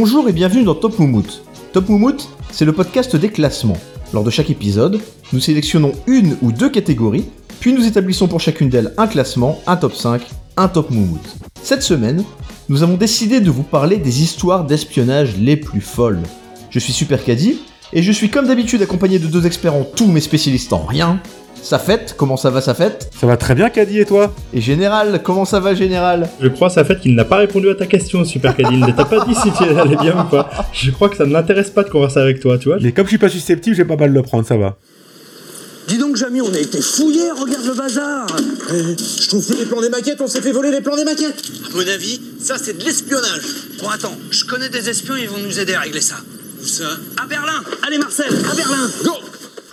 Bonjour et bienvenue dans Top Moumout. Top Moumout, c'est le podcast des classements. Lors de chaque épisode, nous sélectionnons une ou deux catégories, puis nous établissons pour chacune d'elles un classement, un top 5, un top Moumout. Cette semaine, nous avons décidé de vous parler des histoires d'espionnage les plus folles. Je suis Super Caddy, et je suis comme d'habitude accompagné de deux experts en tout mais spécialistes en rien. Sa fête, comment ça va sa fête Ça va très bien, Caddy, et toi Et Général, comment ça va Général Je crois, sa fête, qu'il n'a pas répondu à ta question, Super Caddy. Il ne t'a pas dit si tu allais bien ou pas. Je crois que ça ne l'intéresse pas de converser avec toi, tu vois. Mais comme je suis pas susceptible, j'ai pas mal le prendre, ça va. Dis donc, Jamy, on a été fouillés, regarde le bazar Eh, Je trouve que les plans des maquettes, on s'est fait voler les plans des maquettes À mon avis, ça c'est de l'espionnage. Bon, attends, je connais des espions, ils vont nous aider à régler ça. Où ça? À Berlin Allez, Marcel, à Berlin Go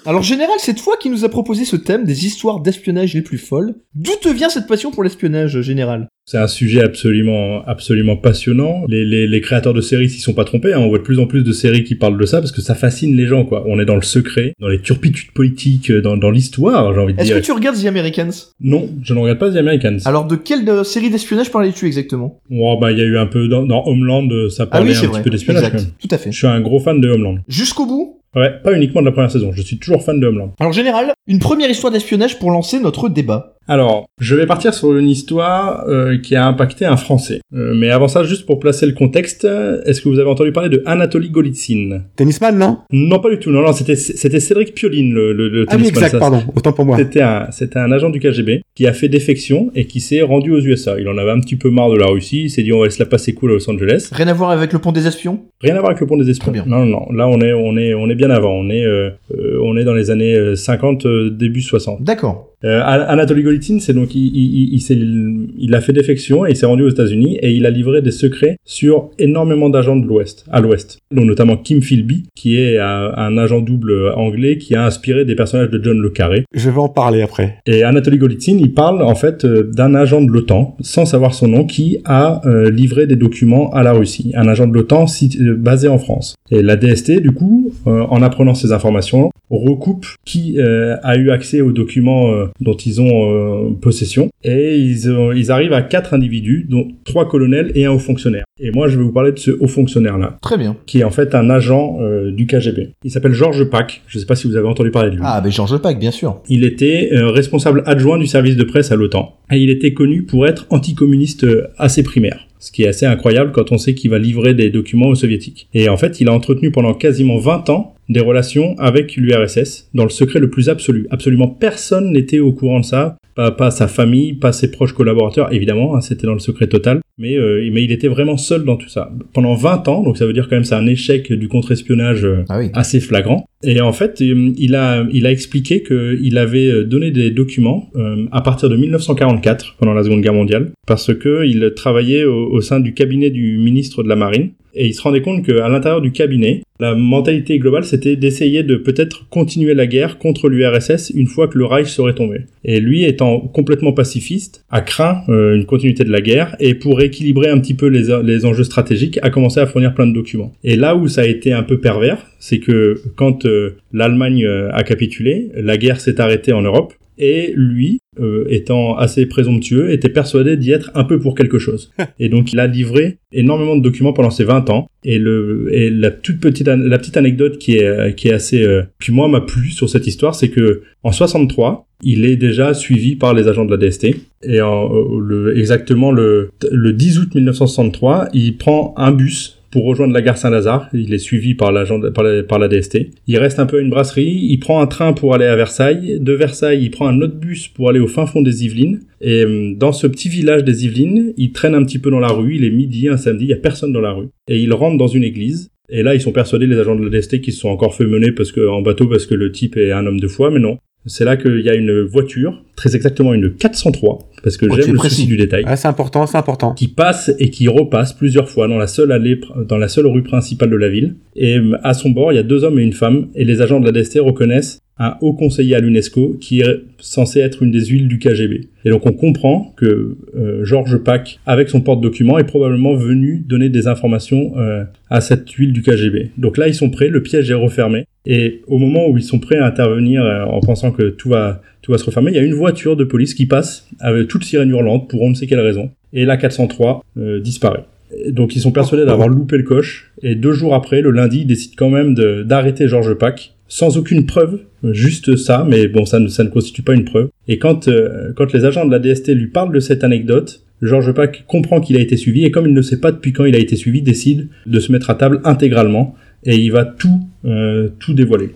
Alors Général, cette fois qui nous a proposé ce thème des histoires d'espionnage les plus folles, d'où te vient cette passion pour l'espionnage Général? C'est un sujet absolument, absolument passionnant. Les, les, les créateurs de séries s'y sont pas trompés. hein. On voit de plus en plus de séries qui parlent de ça parce que ça fascine les gens, quoi. On est dans le secret, dans les turpitudes politiques, dans, dans l'histoire, j'ai envie de Est-ce dire. que tu regardes The Americans? Non, je ne regarde pas The Americans. Alors de quelle euh, série d'espionnage parlais-tu exactement? Oh, bah, il y a eu un peu dans, dans Homeland, euh, ça Ah parlait oui, c'est un vrai. petit peu d'espionnage. quand Exact, même. tout à fait. Je suis un gros fan de Homeland. Jusqu'au bout? Ouais, pas uniquement de la première saison. Je suis toujours fan de Homeland. Alors Général, une première histoire d'espionnage pour lancer notre débat. Alors, je vais partir sur une histoire euh, qui a impacté un Français. Euh, mais avant ça, juste pour placer le contexte, est-ce que vous avez entendu parler de Anatoly Golitsyn? Tennisman, non? Non, pas du tout. Non, non, c'était c'était Cédric Pioline, le, le, le Ah oui, tennisman, exact, ça. pardon, autant pour moi. C'était un, c'était un agent du KGB qui a fait défection et qui s'est rendu aux USA. Il en avait un petit peu marre de la Russie. Il s'est dit on va se la passer cool à Los Angeles. Rien à voir avec le pont des espions? Rien à voir avec le pont des espions. Très bien. Non, non, non. Là, on est, on est, on est bien avant. On est, euh, euh, on est dans les années euh, 50, euh, début 60. D'accord. Euh, An- Anatoly Golitsyn, c'est donc il, il, il, il a fait défection et il s'est rendu aux États-Unis et il a livré des secrets sur énormément d'agents de l'Ouest, à l'Ouest, dont notamment Kim Philby, qui est un, un agent double anglais qui a inspiré des personnages de John le Carré. Je vais en parler après. Et Anatoly Golitsyn, il parle en fait euh, d'un agent de l'OTAN, sans savoir son nom, qui a euh, livré des documents à la Russie. Un agent de l'OTAN euh, basé en France. Et la DST, du coup, euh, en apprenant ces informations, recoupe qui euh, a eu accès aux documents euh, dont ils ont euh, possession. Et ils, ont- ils arrivent à quatre individus, dont trois colonels et un haut fonctionnaire. Et moi, je vais vous parler de ce haut fonctionnaire-là, Très bien. qui est en fait un agent euh, du KGB. Il s'appelle Georges Pack. Je ne sais pas si vous avez entendu parler de lui. Ah, ben Georges Pack, bien sûr. Il était euh, responsable adjoint du service de presse à l'OTAN. Et il était connu pour être anticommuniste euh, assez primaire. Ce qui est assez incroyable quand on sait qu'il va livrer des documents aux soviétiques. Et en fait, il a entretenu pendant quasiment 20 ans des relations avec l'URSS dans le secret le plus absolu. Absolument personne n'était au courant de ça. Pas, pas sa famille, pas ses proches collaborateurs, évidemment, hein, c'était dans le secret total. Mais, euh, mais il était vraiment seul dans tout ça. Pendant 20 ans, donc ça veut dire quand même c'est un échec du contre-espionnage euh, Ah oui. assez flagrant. Et en fait, euh, il a, il a expliqué qu'il avait euh, donné des documents euh, à partir de 1944, pendant la Seconde Guerre mondiale, parce que il travaillait au, au sein du cabinet du ministre de la Marine. Et il se rendait compte qu'à l'intérieur du cabinet, la mentalité globale, c'était d'essayer de peut-être continuer la guerre contre l'URSS une fois que le Reich serait tombé. Et lui, étant complètement pacifiste, a craint euh, une continuité de la guerre et pour équilibrer un petit peu les, les enjeux stratégiques, a commencé à fournir plein de documents. Et là où ça a été un peu pervers, c'est que quand euh, l'Allemagne euh, a capitulé, la guerre s'est arrêtée en Europe. Et lui, euh, étant assez présomptueux, était persuadé d'y être un peu pour quelque chose. Et donc il a livré énormément de documents pendant ces 20 ans. Et, le, et la toute petite, la petite anecdote qui est, qui est assez, euh, qui moi m'a plu sur cette histoire, c'est que en 63, il est déjà suivi par les agents de la DST. Et en, euh, le, exactement le, le 10 août 1963, il prend un bus pour rejoindre la gare Saint-Lazare. Il est suivi par, la, par la DST. Il reste un peu à une brasserie. Il prend un train pour aller à Versailles. De Versailles, il prend un autre bus pour aller au fin fond des Yvelines. Et euh, dans ce petit village des Yvelines, il traîne un petit peu dans la rue. Il est midi, un samedi, il y a personne dans la rue. Et il rentre dans une église. Et là, ils sont persuadés, les agents de la DST, qu'ils se sont encore fait mener parce que, en bateau parce que le type est un homme de foi, mais non. C'est là qu'il y a une voiture, très exactement une 403, parce que Oh, j'aime le précis. souci du détail Ah, c'est important, c'est important. qui passe et qui repasse plusieurs fois dans la seule allée, dans la seule rue principale de la ville. Et à son bord, il y a deux hommes et une femme, et les agents de la DST reconnaissent un haut conseiller à l'UNESCO qui est censé être une des huiles du KGB. Et donc on comprend que euh, Georges Pack, avec son porte-document, est probablement venu donner des informations euh, à cette huile du KGB. Donc là, ils sont prêts, le piège est refermé. Et au moment où ils sont prêts à intervenir euh, en pensant que tout va, tout va se refermer, il y a une voiture de police qui passe avec toute sirène hurlante pour on ne sait quelle raison. Et la 403 euh, disparaît. Donc ils sont persuadés d'avoir loupé le coche. Et deux jours après, le lundi, ils décident quand même d'arrêter Georges Pack sans aucune preuve, juste ça, mais bon, ça ne, ça ne constitue pas une preuve. Et quand, euh, quand les agents de la DST lui parlent de cette anecdote, Georges Pack comprend qu'il a été suivi et comme il ne sait pas depuis quand il a été suivi, décide de se mettre à table intégralement et il va tout, euh, tout dévoiler.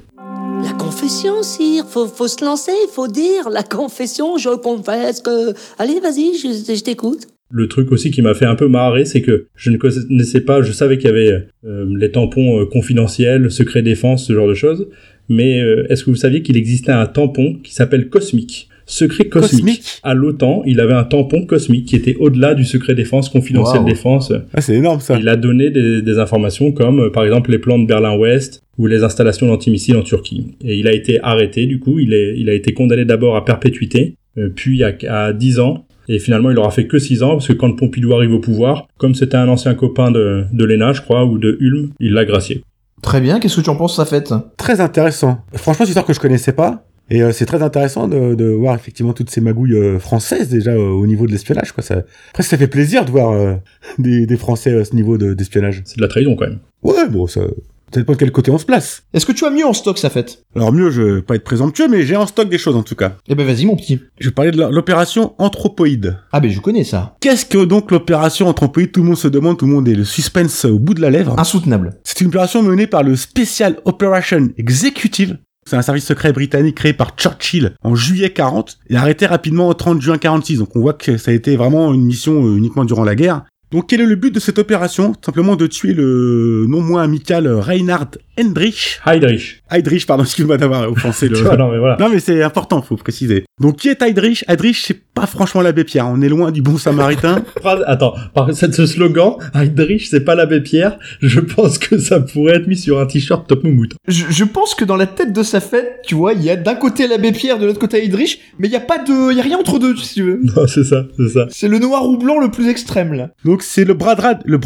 La confession, sire, faut, faut se lancer, faut dire la confession, je confesse que... Allez, vas-y, je, je t'écoute. Le truc aussi qui m'a fait un peu marrer, c'est que je ne connaissais pas, je savais qu'il y avait euh, les tampons euh, confidentiels, secret défense, ce genre de choses, mais euh, est-ce que vous saviez qu'il existait un tampon qui s'appelle Cosmique Secret cosmique. Cosmique À l'OTAN, il avait un tampon cosmique qui était au-delà du secret défense, confidentiel Wow. défense. Ah, c'est énorme ça. Il a donné des, des informations comme, euh, par exemple, les plans de Berlin-Ouest ou les installations d'antimissiles en Turquie. Et il a été arrêté, du coup, il, est, il a été condamné d'abord à perpétuité, euh, puis à, à 10 ans, et finalement, il aura fait que 6 ans, parce que quand Pompidou arrive au pouvoir, comme c'était un ancien copain de, de Léna, je crois, ou de Ulm, il l'a gracié. Très bien, qu'est-ce que tu en penses, ça fête Très intéressant. Franchement, c'est une histoire que je connaissais pas. Et euh, c'est très intéressant de, de voir effectivement toutes ces magouilles euh, françaises déjà euh, au niveau de l'espionnage. Quoi. Ça... Après, ça fait plaisir de voir euh, des, des Français à ce niveau de- d'espionnage. C'est de la trahison, quand même. ouais, bon, ça... Peut-être pas de quel côté on se place. Est-ce que tu as mieux en stock, ça fête? Alors mieux, je vais pas être présomptueux, mais j'ai en stock des choses en tout cas. Eh ben vas-y, mon petit. Je vais parler de l'opération Anthropoïde. Ah ben je connais ça. Qu'est-ce que donc l'opération Anthropoïde? Tout le monde se demande, tout le monde est le suspense au bout de la lèvre. Insoutenable. C'est une opération menée par le Special Operation Executive. C'est un service secret britannique créé par Churchill en juillet 40 et arrêté rapidement au 30 juin 46. Donc on voit que ça a été vraiment une mission euh, uniquement durant la guerre. Donc quel est le but de cette opération? Simplement de tuer le non moins amical Reinhard Heydrich. Heydrich. Heydrich, pardon, excuse-moi d'avoir offensé le... Vois, non, mais voilà. Non mais c'est important, faut préciser. Donc qui est Heydrich? Heydrich, c'est pas franchement l'abbé Pierre, on est loin du bon samaritain. Phrase- Attends, par cette- ce slogan, Heydrich, c'est pas l'abbé Pierre, je pense que ça pourrait être mis sur un t-shirt Top Moumout. Je, je pense que dans la tête de sa fête, tu vois, il y a d'un côté l'abbé Pierre, de l'autre côté Heydrich, mais il y a pas de, il y a rien entre deux, si tu veux. Non, c'est ça, c'est ça. C'est le noir ou blanc le plus extrême là. Donc c'est le bras droit, le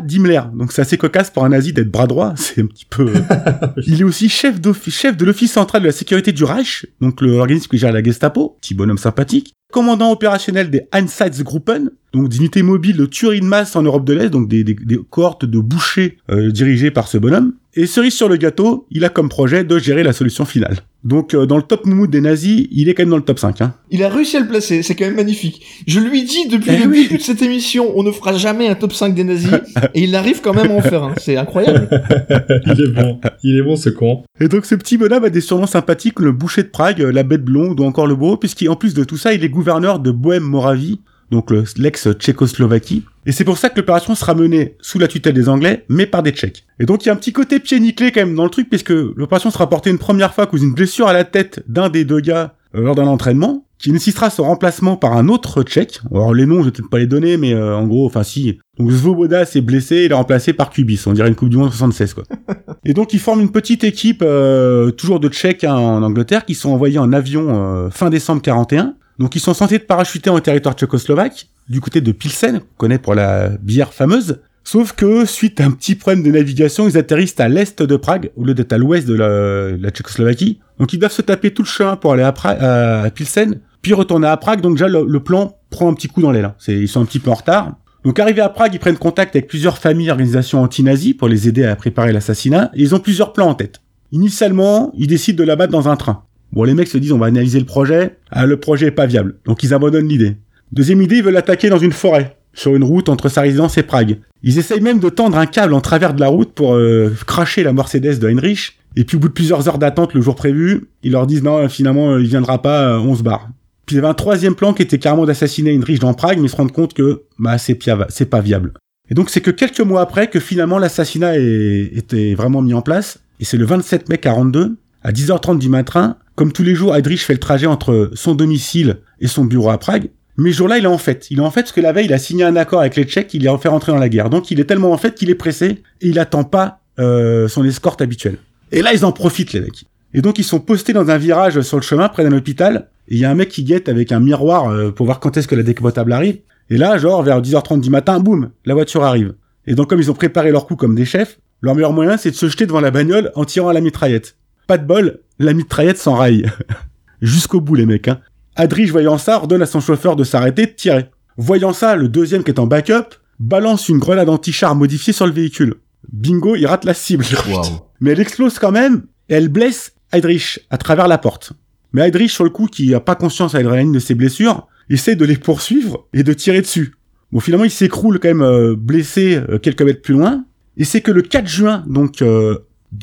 d'Himmler. Donc c'est assez cocasse pour un nazi d'être bras droit. C'est un petit peu. euh, Il est aussi chef chef de l'office central de la sécurité du Reich, donc l'organisme qui gère la Gestapo, petit bonhomme sympathique. Commandant opérationnel des Einsatzgruppen, donc d'unités mobiles de tuerie de masse en Europe de l'Est, donc des, des- des cohortes de bouchers euh, dirigées par ce bonhomme. Et cerise sur le gâteau, il a comme projet de gérer la solution finale. Donc euh, dans le top moumout des nazis, il est quand même dans le top 5. Hein. Il a réussi à le placer, c'est quand même magnifique. Je lui dis depuis Eh le oui. début de cette émission, on ne fera jamais un top 5 des nazis, et il arrive quand même à en faire un. C'est incroyable. Il est bon, il est bon ce con. Et donc ce petit bonhomme a des surnoms sympathiques comme le boucher de Prague, la bête blonde ou encore le beau, puisqu'en plus de tout ça, il est gouverneur de Bohème-Moravie, donc le- l'ex-Tchécoslovaquie. Et c'est pour ça que l'opération sera menée sous la tutelle des Anglais, mais par des Tchèques. Et donc il y a un petit côté pied nickelé quand même dans le truc, puisque l'opération sera portée une première fois cause d'une blessure à la tête d'un des deux gars euh, lors d'un entraînement, qui nécessitera son remplacement par un autre Tchèque. Alors les noms, je vais peut-être pas les donner, mais euh, en gros, enfin si. Donc Svoboda s'est blessé, il est remplacé par Kubis, on dirait une Coupe du Monde 76 quoi. Et donc ils forment une petite équipe, euh, toujours de Tchèques hein, en Angleterre, qui sont envoyés en avion euh, fin décembre 41. Donc ils sont censés être parachutés en territoire tchécoslovaque, du côté de Pilsen, qu'on connaît pour la bière fameuse. Sauf que, suite à un petit problème de navigation, ils atterrissent à l'est de Prague, au lieu d'être à l'ouest de la, Tchécoslovaquie. Donc ils doivent se taper tout le chemin pour aller à, Pilsen, puis retourner à Prague. Donc déjà, le, plan prend un petit coup dans l'aile. Ils sont un petit peu en retard. Donc arrivés à Prague, ils prennent contact avec plusieurs familles et organisations anti-nazis pour les aider à préparer l'assassinat, ils ont plusieurs plans en tête. Initialement, ils décident de la battre dans un train. Bon, les mecs se disent on va analyser le projet. Ah, le projet est pas viable, donc ils abandonnent l'idée. Deuxième idée, ils veulent attaquer dans une forêt, sur une route entre sa résidence et Prague. Ils essayent même de tendre un câble en travers de la route pour euh, cracher la Mercedes de Heinrich. Et puis au bout de plusieurs heures d'attente le jour prévu, ils leur disent non, finalement, euh, il viendra pas, euh, on se barre. Puis il y avait un troisième plan qui était carrément d'assassiner Heinrich dans Prague, mais ils se rendent compte que bah c'est c'est pas viable. Et donc c'est que quelques mois après que finalement l'assassinat était vraiment mis en place. Et c'est le 27 mai 42, à 10h30 du matin, comme tous les jours, Heydrich fait le trajet entre son domicile et son bureau à Prague. Mais ce jour-là, il est en fait. Il est en fait parce que la veille, il a signé un accord avec les Tchèques, il les a fait rentrer dans la guerre. Donc il est tellement en fait qu'il est pressé et il attend pas euh, son escorte habituelle. Et là, ils en profitent, les mecs. Et donc ils sont postés dans un virage sur le chemin, près d'un hôpital. Et il y a un mec qui guette avec un miroir euh, pour voir quand est-ce que la décapotable arrive. Et là, genre, vers 10h30 du matin, boum, la voiture arrive. Et donc comme ils ont préparé leur coup comme des chefs, leur meilleur moyen, c'est de se jeter devant la bagnole en tirant à la mitraillette. Pas de bol, la mitraillette s'enraille. Jusqu'au bout, les mecs, hein. Adrich, voyant ça, ordonne à son chauffeur de s'arrêter, de tirer. Voyant ça, le deuxième qui est en backup, balance une grenade anti-char modifiée sur le véhicule. Bingo, il rate la cible. Mais elle explose quand même et elle blesse Heydrich à travers la porte. Mais Heydrich, sur le coup, qui a pas conscience à l'adrénaline de ses blessures, essaie de les poursuivre et de tirer dessus. Bon, finalement, il s'écroule quand même euh, blessé euh, quelques mètres plus loin. Et c'est que le 4 juin, donc euh,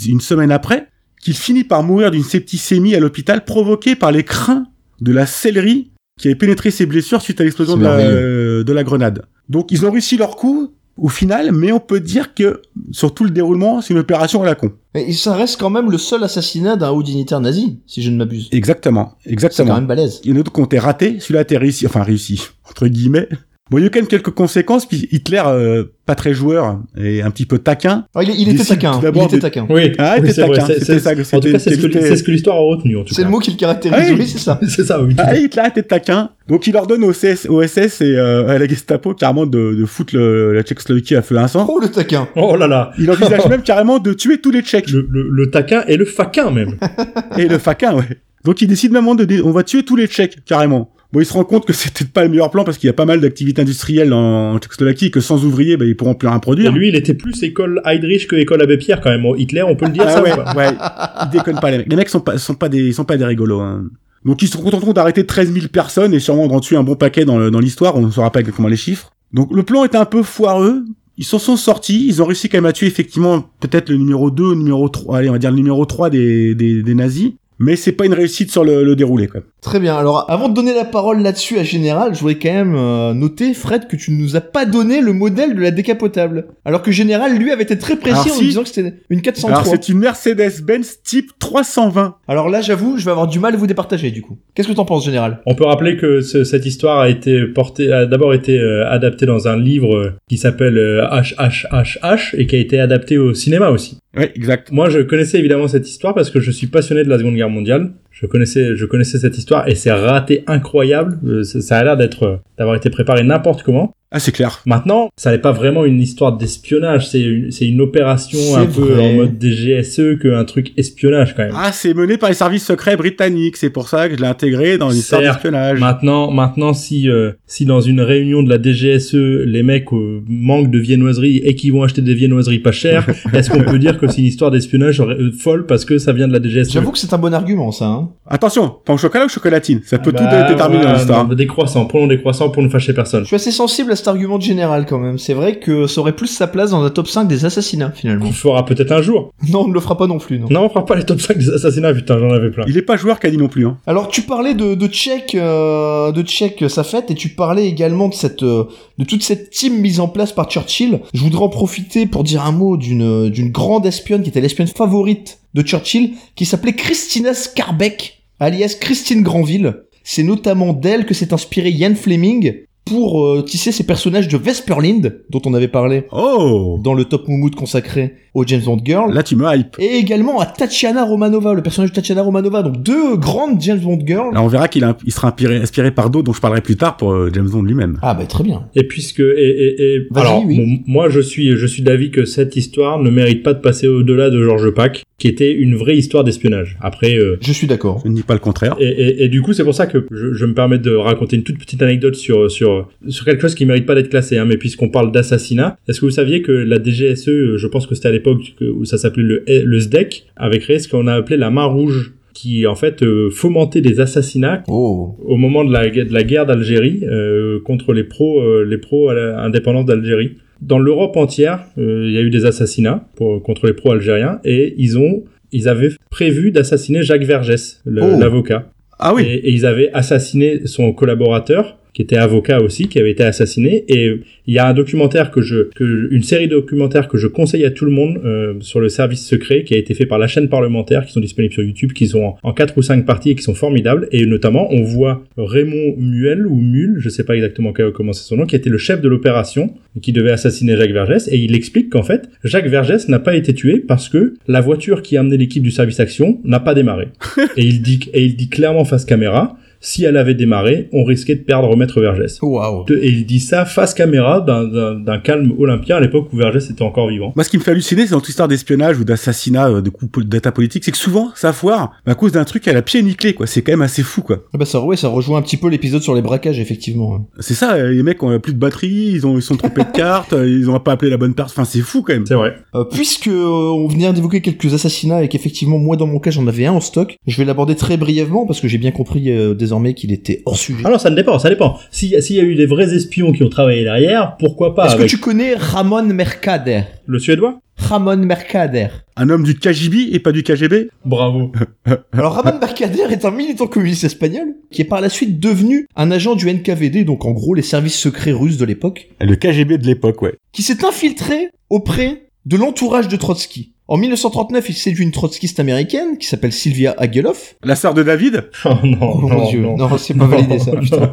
une semaine après, qu'il finit par mourir d'une septicémie à l'hôpital provoquée par les crins de la céleri qui avait pénétré ses blessures suite à l'explosion C'est de la, merveilleux. euh, de la grenade. Donc ils ont réussi leur coup au final, mais on peut dire que sur tout le déroulement, c'est une opération à la con. Mais ça reste quand même le seul assassinat d'un haut dignitaire nazi, si je ne m'abuse. Exactement, C'est exactement. quand même balèze. Il y en a d'autres qui ont été ratés, celui-là a été réussi, enfin réussi, entre guillemets. Bon, il y a eu quand même quelques conséquences, puis Hitler, euh, pas très joueur et un petit peu taquin. Ah, il, il était taquin. tout Il d'abord était taquin. Oui, Ah, il était c'est taquin, c'est- c'est- ça, En tout cas, c'est ce que c'est l'histoire a retenu, en tout C'est cas. le mot qui le caractérise, Ah oui. c'est ça. C'est ça, oui. Ah, Hitler était taquin. Donc il ordonne au, CS, au SS et euh, à la Gestapo carrément de, de foutre le- la Tchécoslovaquie à feu un sang. Oh, le taquin. Oh là là. Il envisage même carrément de tuer tous les Tchèques. Le, le, le taquin et le faquin, même. Et le faquin, ouais. Donc il décide même de, on va tuer tous les Tchèques, carrément. Bon, il se rend compte que c'était pas le meilleur plan parce qu'il y a pas mal d'activités industrielles en Tchécoslovaquie et que sans ouvriers, bah, ils pourront plus rien Et produire. lui, il était plus école Heydrich que école Abbé Pierre, quand même. Hitler, on peut le dire, Ah ça ouais, ou ouais. Ils déconnent pas, les mecs. Les mecs sont pas, sont pas des, sont pas des rigolos, hein. Donc ils se contenteront d'arrêter 13 000 personnes et sûrement d'en tuer un bon paquet dans l'histoire, on ne saura pas exactement les chiffres. Donc le plan est un peu foireux, ils s'en sont sortis, ils ont réussi quand même à tuer effectivement peut-être le numéro 2, le numéro 3, allez on va dire le numéro 3 des, des, des nazis, mais c'est pas une réussite sur le, le déroulé quand même. Très bien. Alors, avant de donner la parole là-dessus à Général, je voudrais quand même euh, noter, Fred, que tu ne nous as pas donné le modèle de la décapotable. Alors que Général, lui, avait été très précis Alors en si. disant que c'était une 403. Alors c'est une Mercedes-Benz type 320. Alors là, j'avoue, je vais avoir du mal à vous départager, du coup. Qu'est-ce que t'en penses, Général? On peut rappeler que ce- cette histoire a été portée, a d'abord été euh, adaptée dans un livre qui s'appelle euh, HHHH et qui a été adapté au cinéma aussi. Ouais, exact. Moi, je connaissais évidemment cette histoire parce que je suis passionné de la Seconde Guerre mondiale. Je connaissais, je connaissais cette histoire et c'est raté incroyable. Euh, Ça ça a l'air d'être, euh, d'avoir été préparé n'importe comment. Ah c'est clair. Maintenant, ça n'est pas vraiment une histoire d'espionnage. C'est une, c'est une opération C'est un peu vrai. en mode DGSE qu'un truc espionnage quand même. Ah c'est mené par les services secrets britanniques, c'est pour ça que je l'ai intégré dans une histoire Certes. d'espionnage. Maintenant, maintenant, si euh, si dans une réunion de la DGSE, les mecs euh, manquent de viennoiseries et qu'ils vont acheter des viennoiseries pas chères, est-ce qu'on peut dire que c'est une histoire d'espionnage euh, folle parce que ça vient de la DGSE J'avoue que c'est un bon argument, ça. Hein. Attention, pain au chocolat ou chocolatine, ça peut Bah, tout déterminer dans voilà, l'histoire. Des croissants, prenons des croissants pour ne fâcher personne. Je suis assez sensible à cet argument de Général, quand même. C'est vrai que ça aurait plus sa place dans un top 5 des assassinats, finalement. On le fera peut-être un jour. Non, on ne le fera pas non plus, non. Non, on fera pas les top 5 des assassinats, putain, j'en avais plein. Il est pas joueur Cadi non plus. Hein. Alors tu parlais de de Tchèque, euh, de Tchèque sa fête et tu parlais également de cette euh, de toute cette team mise en place par Churchill. Je voudrais en profiter pour dire un mot d'une d'une grande espionne qui était l'espionne favorite de Churchill, qui s'appelait Christina Skarbek, alias Christine Granville. C'est notamment d'elle que s'est inspiré Ian Fleming pour euh, tisser ses personnages de Vesperlind, dont on avait parlé Oh dans le top moumoute consacré au James Bond Girl. Là tu me hype. Et également à Tatiana Romanova, le personnage de Tatiana Romanova, donc deux grandes James Bond Girls. Là on verra qu'il il sera inspiré, inspiré par d'autres dont je parlerai plus tard pour euh, James Bond lui-même. Ah bah très bien. Et puisque et, et, et alors oui. bon, moi je suis je suis d'avis que cette histoire ne mérite pas de passer au-delà de Georges Pack, qui était une vraie histoire d'espionnage. Après euh, Je suis d'accord. Je ne dis pas le contraire. et, et, et du coup c'est pour ça que je, je me permets de raconter une toute petite anecdote sur sur sur quelque chose qui mérite pas d'être classé. Hein, mais puisqu'on parle d'assassinat, est-ce que vous saviez que la DGSE, euh, je pense que c'était à l'époque que- où ça s'appelait le le SDEC, avait créé ce qu'on a appelé la main rouge qui en fait euh, fomentait des assassinats Oh. au moment de la, de la guerre d'Algérie euh, contre les pros euh, les pros à la indépendance d'Algérie. Dans l'Europe entière, euh, il y a eu des assassinats pour, contre les pros algériens et ils ont ils avaient prévu d'assassiner Jacques Vergès, Oh. l'avocat. Ah oui. Et, et ils avaient assassiné son collaborateur qui était avocat aussi, qui avait été assassiné. Et il y a un documentaire que je, que, une série de documentaires que je conseille à tout le monde euh, sur le service secret qui a été fait par la chaîne parlementaire, qui sont disponibles sur YouTube, qui sont en, en quatre ou cinq parties et qui sont formidables. Et notamment, on voit Raymond Muel ou Mule, je sais pas exactement comment c'est son nom, qui était le chef de l'opération qui devait assassiner Jacques Vergès. Et il explique qu'en fait, Jacques Vergès n'a pas été tué parce que la voiture qui a amené l'équipe du service action n'a pas démarré. et il dit, et il dit clairement face caméra, si elle avait démarré, on risquait de perdre Maître Vergès. Waouh. Et il dit ça face caméra d'un- calme olympien à l'époque où Vergès était encore vivant. Moi, ce qui me fait halluciner, c'est dans toute histoire d'espionnage ou d'assassinat, euh, de coups de data politique, c'est que souvent, ça foire à cause d'un truc à la pied nickelé, quoi. C'est quand même assez fou, quoi. Ah bah ça, ouais, ça rejoint un petit peu l'épisode sur les braquages, effectivement. C'est ça, euh, les mecs ont plus de batterie, ils ont, ils sont trompés de cartes, euh, ils ont pas appelé la bonne personne. Enfin, c'est fou, quand même. C'est vrai. Euh, puisque euh, on venait d'évoquer quelques assassinats et qu'effectivement moi dans mon cas j'en avais un en stock, je vais l'aborder très brièvement parce que j'ai bien compris euh, désormais qu'il était hors sujet. Alors ça ne dépend, ça dépend. S'il y, a- s'il y a eu des vrais espions qui ont travaillé derrière, pourquoi pas Est-ce que tu connais Ramon Mercader? Le suédois Ramon Mercader. Un homme du KGB et pas du KGB. Bravo. Alors Ramon Mercader est un militant communiste espagnol qui est par la suite devenu un agent du NKVD, donc en gros les services secrets russes de l'époque, Le KGB de l'époque, ouais. qui s'est infiltré auprès de l'entourage de Trotsky. En 1939, il séduit une trotskiste américaine qui s'appelle Sylvia Ageloff. La sœur de David? Oh non, Oh non, mon dieu, non. non, c'est pas validé ça, Non, putain.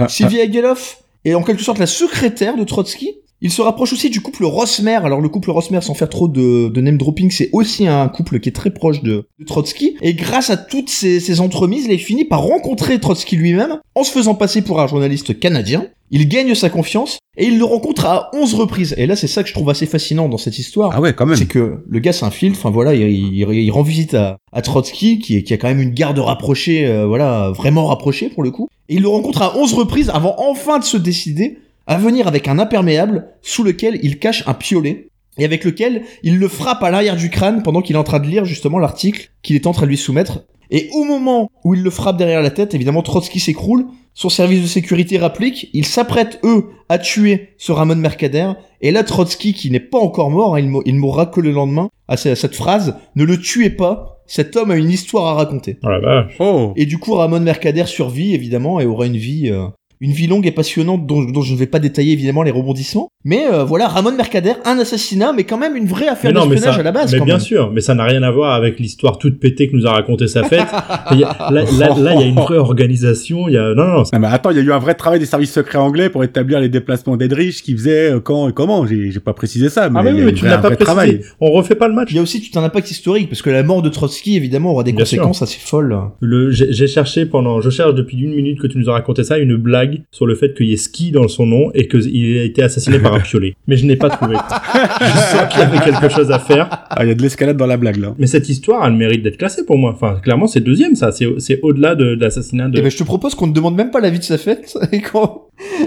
non. Sylvia Ageloff est en quelque sorte la secrétaire de Trotsky. Il se rapproche aussi du couple Rosmer. Alors le couple Rosmer, sans faire trop de, de name dropping, c'est aussi un couple qui est très proche de, de Trotsky. Et grâce à toutes ces, ces entremises, il finit par rencontrer Trotsky lui-même en se faisant passer pour un journaliste canadien. Il gagne sa confiance et il le rencontre à 11 reprises. Et là, c'est ça que je trouve assez fascinant dans cette histoire. Ah ouais, quand même. C'est que le gars s'infiltre, enfin voilà, il, il, il rend visite à, à Trotsky, qui, qui a quand même une garde rapprochée, euh, voilà, vraiment rapprochée pour le coup. Et il le rencontre à 11 reprises avant enfin de se décider à venir avec un imperméable sous lequel il cache un piolet et avec lequel il le frappe à l'arrière du crâne pendant qu'il est en train de lire justement l'article qu'il est en train de lui soumettre. Et au moment où il le frappe derrière la tête, évidemment Trotsky s'écroule, son service de sécurité rapplique, ils s'apprêtent eux à tuer ce Ramon Mercader, et là Trotsky, qui n'est pas encore mort, hein, il, il mourra que le lendemain, à ce- à cette phrase, ne le tuez pas, cet homme a une histoire à raconter. Oh la vache. Oh Et du coup, Ramon Mercader survit évidemment et aura une vie, euh, une vie longue et passionnante dont, dont je ne vais pas détailler évidemment les rebondissements. Mais euh, voilà, Ramon Mercader, un assassinat, mais quand même une vraie affaire d'espionnage à la base. mais quand bien même. sûr, mais ça n'a rien à voir avec l'histoire toute pétée que nous a raconté sa fête. A- là, il y a une vraie organisation. Il y a non, non, non, Non mais attends, il y a eu un vrai travail des services secrets anglais pour établir les déplacements d'Edrich, qui faisait euh, quand et comment. J'ai pas précisé ça, mais Ah mais il y oui, a mais eu tu un n'as pas vrai précisé. travail. On refait pas le match. Il y a aussi tout un impact historique, parce que la mort de Trotsky, évidemment, aura des Bien conséquences assez folles. Le, j'ai j'ai cherché pendant, je cherche depuis une minute que tu nous as raconté ça, une blague sur le fait qu'il y ait ski dans son nom et qu'il a été assassiné par un piolet. Mais je n'ai pas trouvé. je sens qu'il y avait quelque chose à faire. Ah, il y a de l'escalade dans la blague là. Mais cette histoire, elle mérite d'être classée pour moi. Enfin, clairement, c'est deuxième, ça. C'est, c'est au-delà de, de l'assassinat de. Eh ben, je te propose qu'on ne demande même pas l'avis de sa fête et qu'on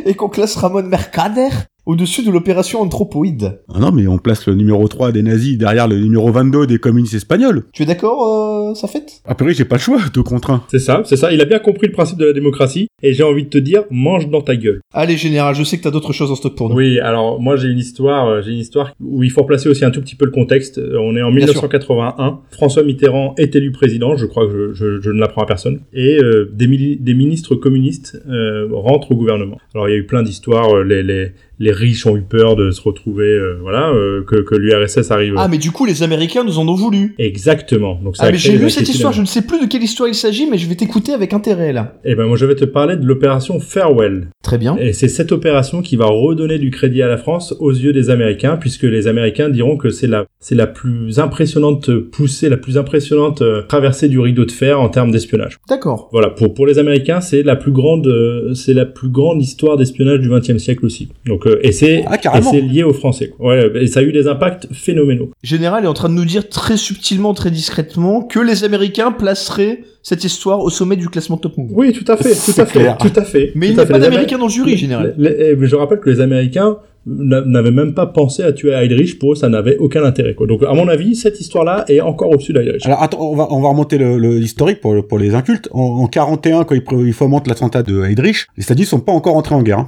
et qu'on classe Ramon Mercader au-dessus de l'opération Anthropoïde. Ah non, mais on place le numéro 3 des nazis derrière le numéro 22 des communistes espagnols. Tu es d'accord, euh, sa fête A priori, j'ai pas le choix, deux contre un. C'est ça, c'est ça. Il a bien compris le principe de la démocratie. Et j'ai envie de te dire, mange dans ta gueule. Allez, général, je sais que t'as d'autres choses en stock pour nous. Oui, alors moi j'ai une histoire, euh, j'ai une histoire où il faut replacer aussi un tout petit peu le contexte. Euh, On est en Bien 1981. François Mitterrand est élu président, je crois que je, je- je ne l'apprends à personne, et euh, des, mili- des ministres communistes euh, rentrent au gouvernement. Alors il y a eu plein d'histoires. euh, Les, les, les riches ont eu peur de se retrouver, euh, voilà, euh, que, que l'URSS arrive. Ah, mais du coup, les Américains nous en ont voulu. Exactement. Donc ça Ah, mais j'ai lu cette histoire, je ne sais plus de quelle histoire il s'agit, mais je vais t'écouter avec intérêt, là. Eh ben moi je vais te parler de l'opération Farewell. Très bien. Et c'est cette opération qui va redonner du crédit à la France aux yeux des Américains, puisque les Américains diront que c'est la, c'est la plus impressionnante poussée, la plus impressionnante euh, traversée du rideau de fer en termes d'espionnage. D'accord. Voilà, pour, pour les Américains, c'est la plus grande, c'est la plus grande histoire d'espionnage du XXe siècle aussi. Donc, euh, et c'est, Ah, lié aux Français. quoi. Ouais, et ça a eu des impacts phénoménaux. Général est en train de nous dire très subtilement, très discrètement, que les Américains placeraient cette histoire au sommet du classement Top Move. Oui, tout à fait, tout à fait, clair. tout à fait. Mais tout il n'y a pas d'Américains dans le jury, général. Les- les- mais je rappelle que les Américains n'a- n'avaient même pas pensé à tuer Heydrich, pour eux ça n'avait aucun intérêt. Quoi. Donc à mon avis, cette histoire-là est encore au-dessus d'Heydrich. Alors attends, on va, on va remonter le, le- l'historique pour, pour les incultes. En, en 41, quand il, pré- il fomente l'attentat de Heydrich, les États-Unis sont pas encore entrés en guerre. hein.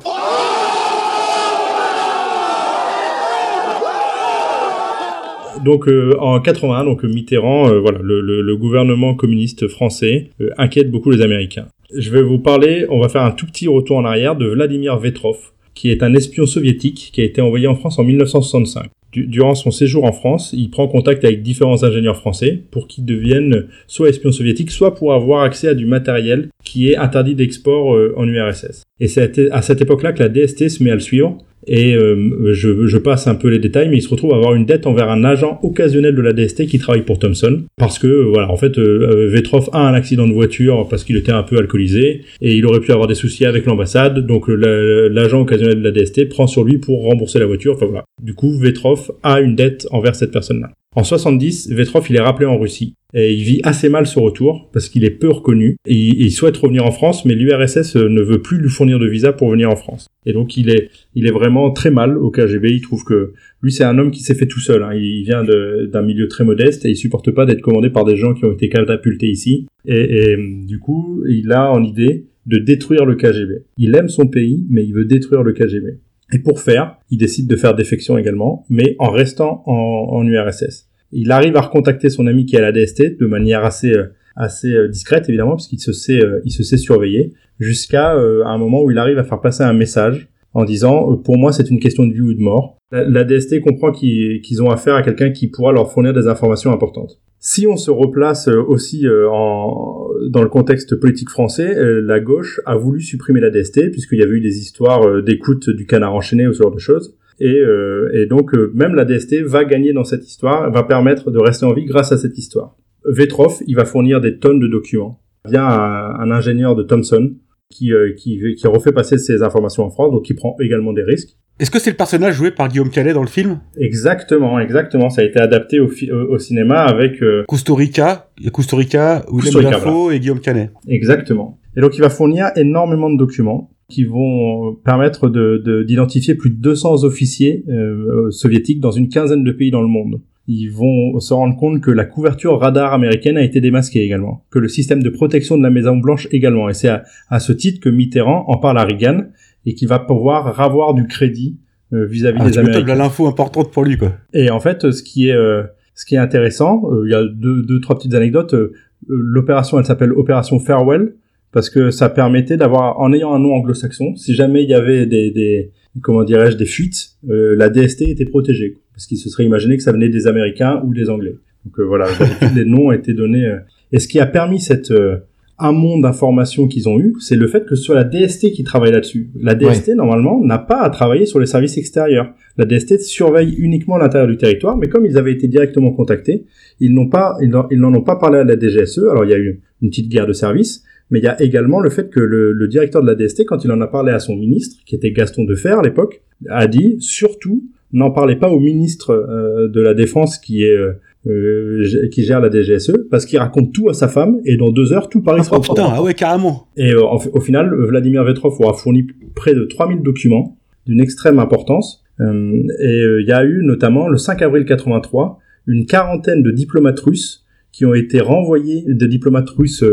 Donc euh, en 81, donc Mitterrand, euh, voilà, le, le- gouvernement communiste français euh, inquiète beaucoup les Américains. Je vais vous parler, on va faire un tout petit retour en arrière de Vladimir Vetrov, qui est un espion soviétique qui a été envoyé en France en 1965. Du- durant son séjour en France, il prend contact avec différents ingénieurs français pour qu'ils deviennent soit espions soviétiques, soit pour avoir accès à du matériel qui est interdit d'export en URSS. Et c'est à cette époque-là que la DST se met à le suivre Et euh, je, je, passe un peu les détails, mais il se retrouve à avoir une dette envers un agent occasionnel de la DST qui travaille pour Thomson, parce que voilà, en fait, euh, Vetroff a un accident de voiture parce qu'il était un peu alcoolisé et il aurait pu avoir des soucis avec l'ambassade, donc l'agent occasionnel de la DST prend sur lui pour rembourser la voiture. Enfin voilà. Du coup, Vetroff a une dette envers cette personne-là. En 70, Vetrov il est rappelé en Russie et il vit assez mal ce retour parce qu'il est peu reconnu et il, souhaite revenir en France mais l'URSS ne veut plus lui fournir de visa pour venir en France. Et donc il est il est vraiment très mal au KGB, il trouve que lui c'est un homme qui s'est fait tout seul, hein. il vient d'un milieu très modeste et il supporte pas d'être commandé par des gens qui ont été catapultés ici et du coup il a en idée de détruire le KGB. Il aime son pays mais il veut détruire le KGB. Et pour faire, il décide de faire défection également, mais en restant en, URSS. Il arrive à recontacter son ami qui est à la DST de manière assez euh, assez euh, discrète évidemment parce qu'il se sait euh, il se sait surveiller jusqu'à un moment où il arrive à faire passer un message en disant pour moi c'est une question de vie ou de mort. La, DST comprend qu'ils ont affaire à quelqu'un qui pourra leur fournir des informations importantes. Si on se replace aussi en, dans le contexte politique français, la gauche a voulu supprimer la DST puisqu'il y avait eu des histoires d'écoute du canard enchaîné ou ce genre de choses. Et, et donc même la DST va gagner dans cette histoire, va permettre de rester en vie grâce à cette histoire. Vetroff, il va fournir des tonnes de documents via un, un ingénieur de Thomson qui, qui, qui refait passer ces informations en France, donc qui prend également des risques. Est-ce que c'est le personnage joué par Guillaume Canet dans le film? Exactement, exactement. Ça a été adapté au, au, cinéma avec euh... Kusturica, Kusturica, William Dafoe et Guillaume Canet. Exactement. Et donc il va fournir énormément de documents qui vont permettre d'identifier de, plus de 200 officiers euh, soviétiques dans une quinzaine de pays dans le monde. Ils vont se rendre compte que la couverture radar américaine a été démasquée également, que le système de protection de la Maison Blanche également. Et c'est à, à, ce titre que Mitterrand en parle à Reagan et qui va pouvoir avoir du crédit euh, vis-à-vis ah, des Américains. l'info importante pour lui quoi. Et en fait, ce qui est euh, ce qui est intéressant, euh, il y a deux, deux trois petites anecdotes. L'opération, elle s'appelle opération Farewell parce que ça permettait d'avoir, en ayant un nom anglo-saxon, si jamais il y avait des, des comment dirais-je, des fuites, la DST était protégée parce qu'il se serait imaginé que ça venait des Américains ou des Anglais. Donc voilà, les noms ont été donnés. et ce qui a permis cette un monde d'informations qu'ils ont eu, c'est le fait que ce soit la DST qui travaille là-dessus. La DST, normalement, n'a pas à travailler sur les services extérieurs. La DST surveille uniquement l'intérieur du territoire, mais comme ils avaient été directement contactés, ils n'ont pas, ils n'en ont pas parlé à la DGSE. Alors, il y a eu une petite guerre de service, mais il y a également le fait que le, directeur de la DST, quand il en a parlé à son ministre, qui était Gaston Defer à l'époque, a dit, surtout, n'en parlez pas au ministre euh, de la Défense qui est euh, euh, qui gère la DGSE parce qu'il raconte tout à sa femme et dans deux heures tout Paris sera oh, putain, ah ouais carrément. Et euh, au final, Vladimir Vetrov aura fourni près de 3000 documents d'une extrême importance euh, et il y a eu notamment le 5 avril 83 une quarantaine de diplomates russes qui ont été renvoyés, des diplomates russes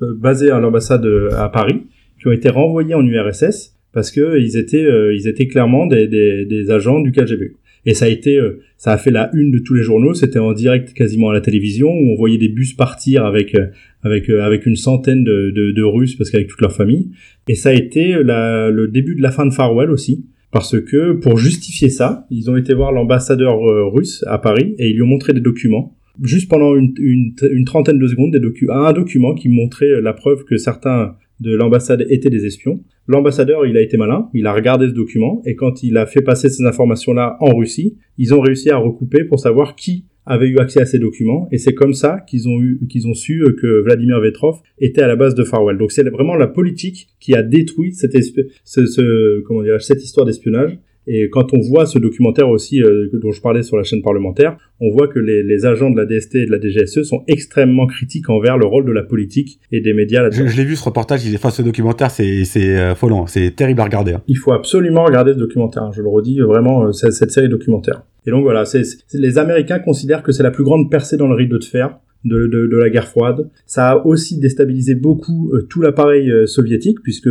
basés à l'ambassade à Paris, qui ont été renvoyés en URSS parce que ils étaient ils étaient clairement des, des, agents du KGB. Et ça a été, euh, ça a fait la une de tous les journaux. C'était en direct quasiment à la télévision où on voyait des bus partir avec euh, avec euh, avec une centaine de, de, de Russes parce qu'avec toute leur famille. Et ça a été la, le début de la fin de Farwell aussi. Parce que pour justifier ça, ils ont été voir l'ambassadeur russe à Paris et ils lui ont montré des documents juste pendant une, trentaine de secondes des docu un document qui montrait la preuve que certains de l'ambassade étaient des espions. L'ambassadeur, il a été malin, il a regardé ce document, et quand il a fait passer ces informations-là en Russie, ils ont réussi à recouper pour savoir qui avait eu accès à ces documents, et c'est comme ça qu'ils ont ont su que Vladimir Vetrov était à la base de Farwell. Donc c'est vraiment la politique qui a détruit cette, ce, ce, comment dire, cette histoire d'espionnage, et quand on voit ce documentaire aussi euh, dont je parlais sur la chaîne parlementaire, on voit que les, les, agents de la DST et de la DGSE sont extrêmement critiques envers le rôle de la politique et des médias là Je, je l'ai vu ce reportage, il enfin ce documentaire, c'est c'est euh, affolant, c'est terrible à regarder. Hein. Il faut absolument regarder ce documentaire. Hein. Je le redis vraiment, euh, cette série documentaire. Et donc voilà, c'est les Américains considèrent que c'est la plus grande percée dans le rideau de fer. De, de, de, la guerre froide. Ça a aussi déstabilisé beaucoup tout l'appareil soviétique puisque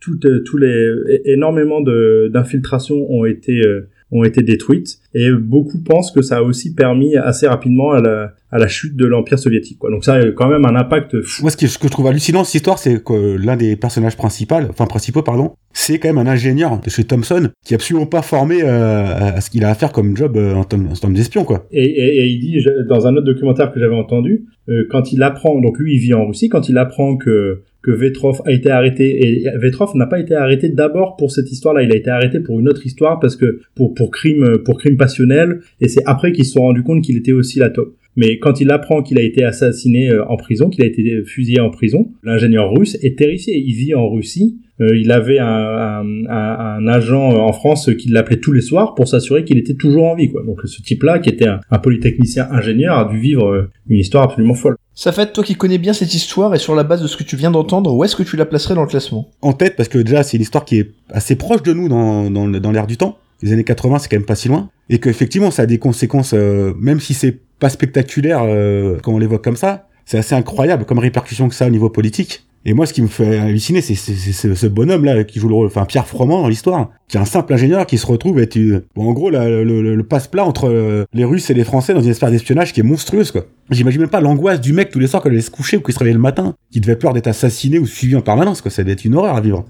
toutes, euh, tous les énormément d'infiltrations ont été euh, ont été détruites et beaucoup pensent que ça a aussi permis assez rapidement à la, à la chute de l'Empire soviétique. Quoi. Donc ça a quand même un impact fou. Moi, ce que, ce que je trouve hallucinant, cette histoire, c'est que l'un des personnages principaux, enfin principaux, pardon, c'est quand même un ingénieur de chez Thomson qui est absolument pas formé euh, à ce qu'il a à faire comme job euh, en termes d'espion, quoi. Et, et, et il dit, dans un autre documentaire que j'avais entendu, euh, quand il apprend, donc lui il vit en Russie, quand il apprend que que Vetrov a été arrêté, et Vetrov n'a pas été arrêté d'abord pour cette histoire-là, il a été arrêté pour une autre histoire parce que pour pour crime pour crime passionnel, et c'est après qu'ils se sont rendu compte qu'il était aussi la top. Mais quand il apprend qu'il a été assassiné euh, en prison, qu'il a été fusillé en prison, l'ingénieur russe est terrifié. Il vit en Russie. Euh, il avait un, un, un- un agent en France qui l'appelait tous les soirs pour s'assurer qu'il était toujours en vie. Quoi. Donc ce type-là, qui était un, un polytechnicien ingénieur, a dû vivre euh, une histoire absolument folle. Ça fait toi qui connais bien cette histoire et sur la base de ce que tu viens d'entendre, où est-ce que tu la placerais dans le classement? En tête, parce que déjà, c'est une histoire qui est assez proche de nous dans, dans, dans l'air du temps. Les années 80, c'est quand même pas si loin. Et qu'effectivement, ça a des conséquences, euh, même si c'est pas spectaculaire, euh, quand on l'évoque comme ça, c'est assez incroyable comme répercussion que ça au niveau politique. Et moi, ce qui me fait halluciner, c'est ce- bonhomme-là qui joue le rôle, enfin Pierre Froment dans l'histoire, qui est un simple ingénieur qui se retrouve être, euh, bon, en gros, le, le- le passe-plat entre euh, les Russes et les Français dans une espèce d'espionnage qui est monstrueuse, quoi. J'imagine même pas l'angoisse du mec tous les soirs quand il allait se coucher ou qu'il se réveillait le matin, qui devait peur d'être assassiné ou suivi en permanence, quoi. Ça devait être une horreur à vivre.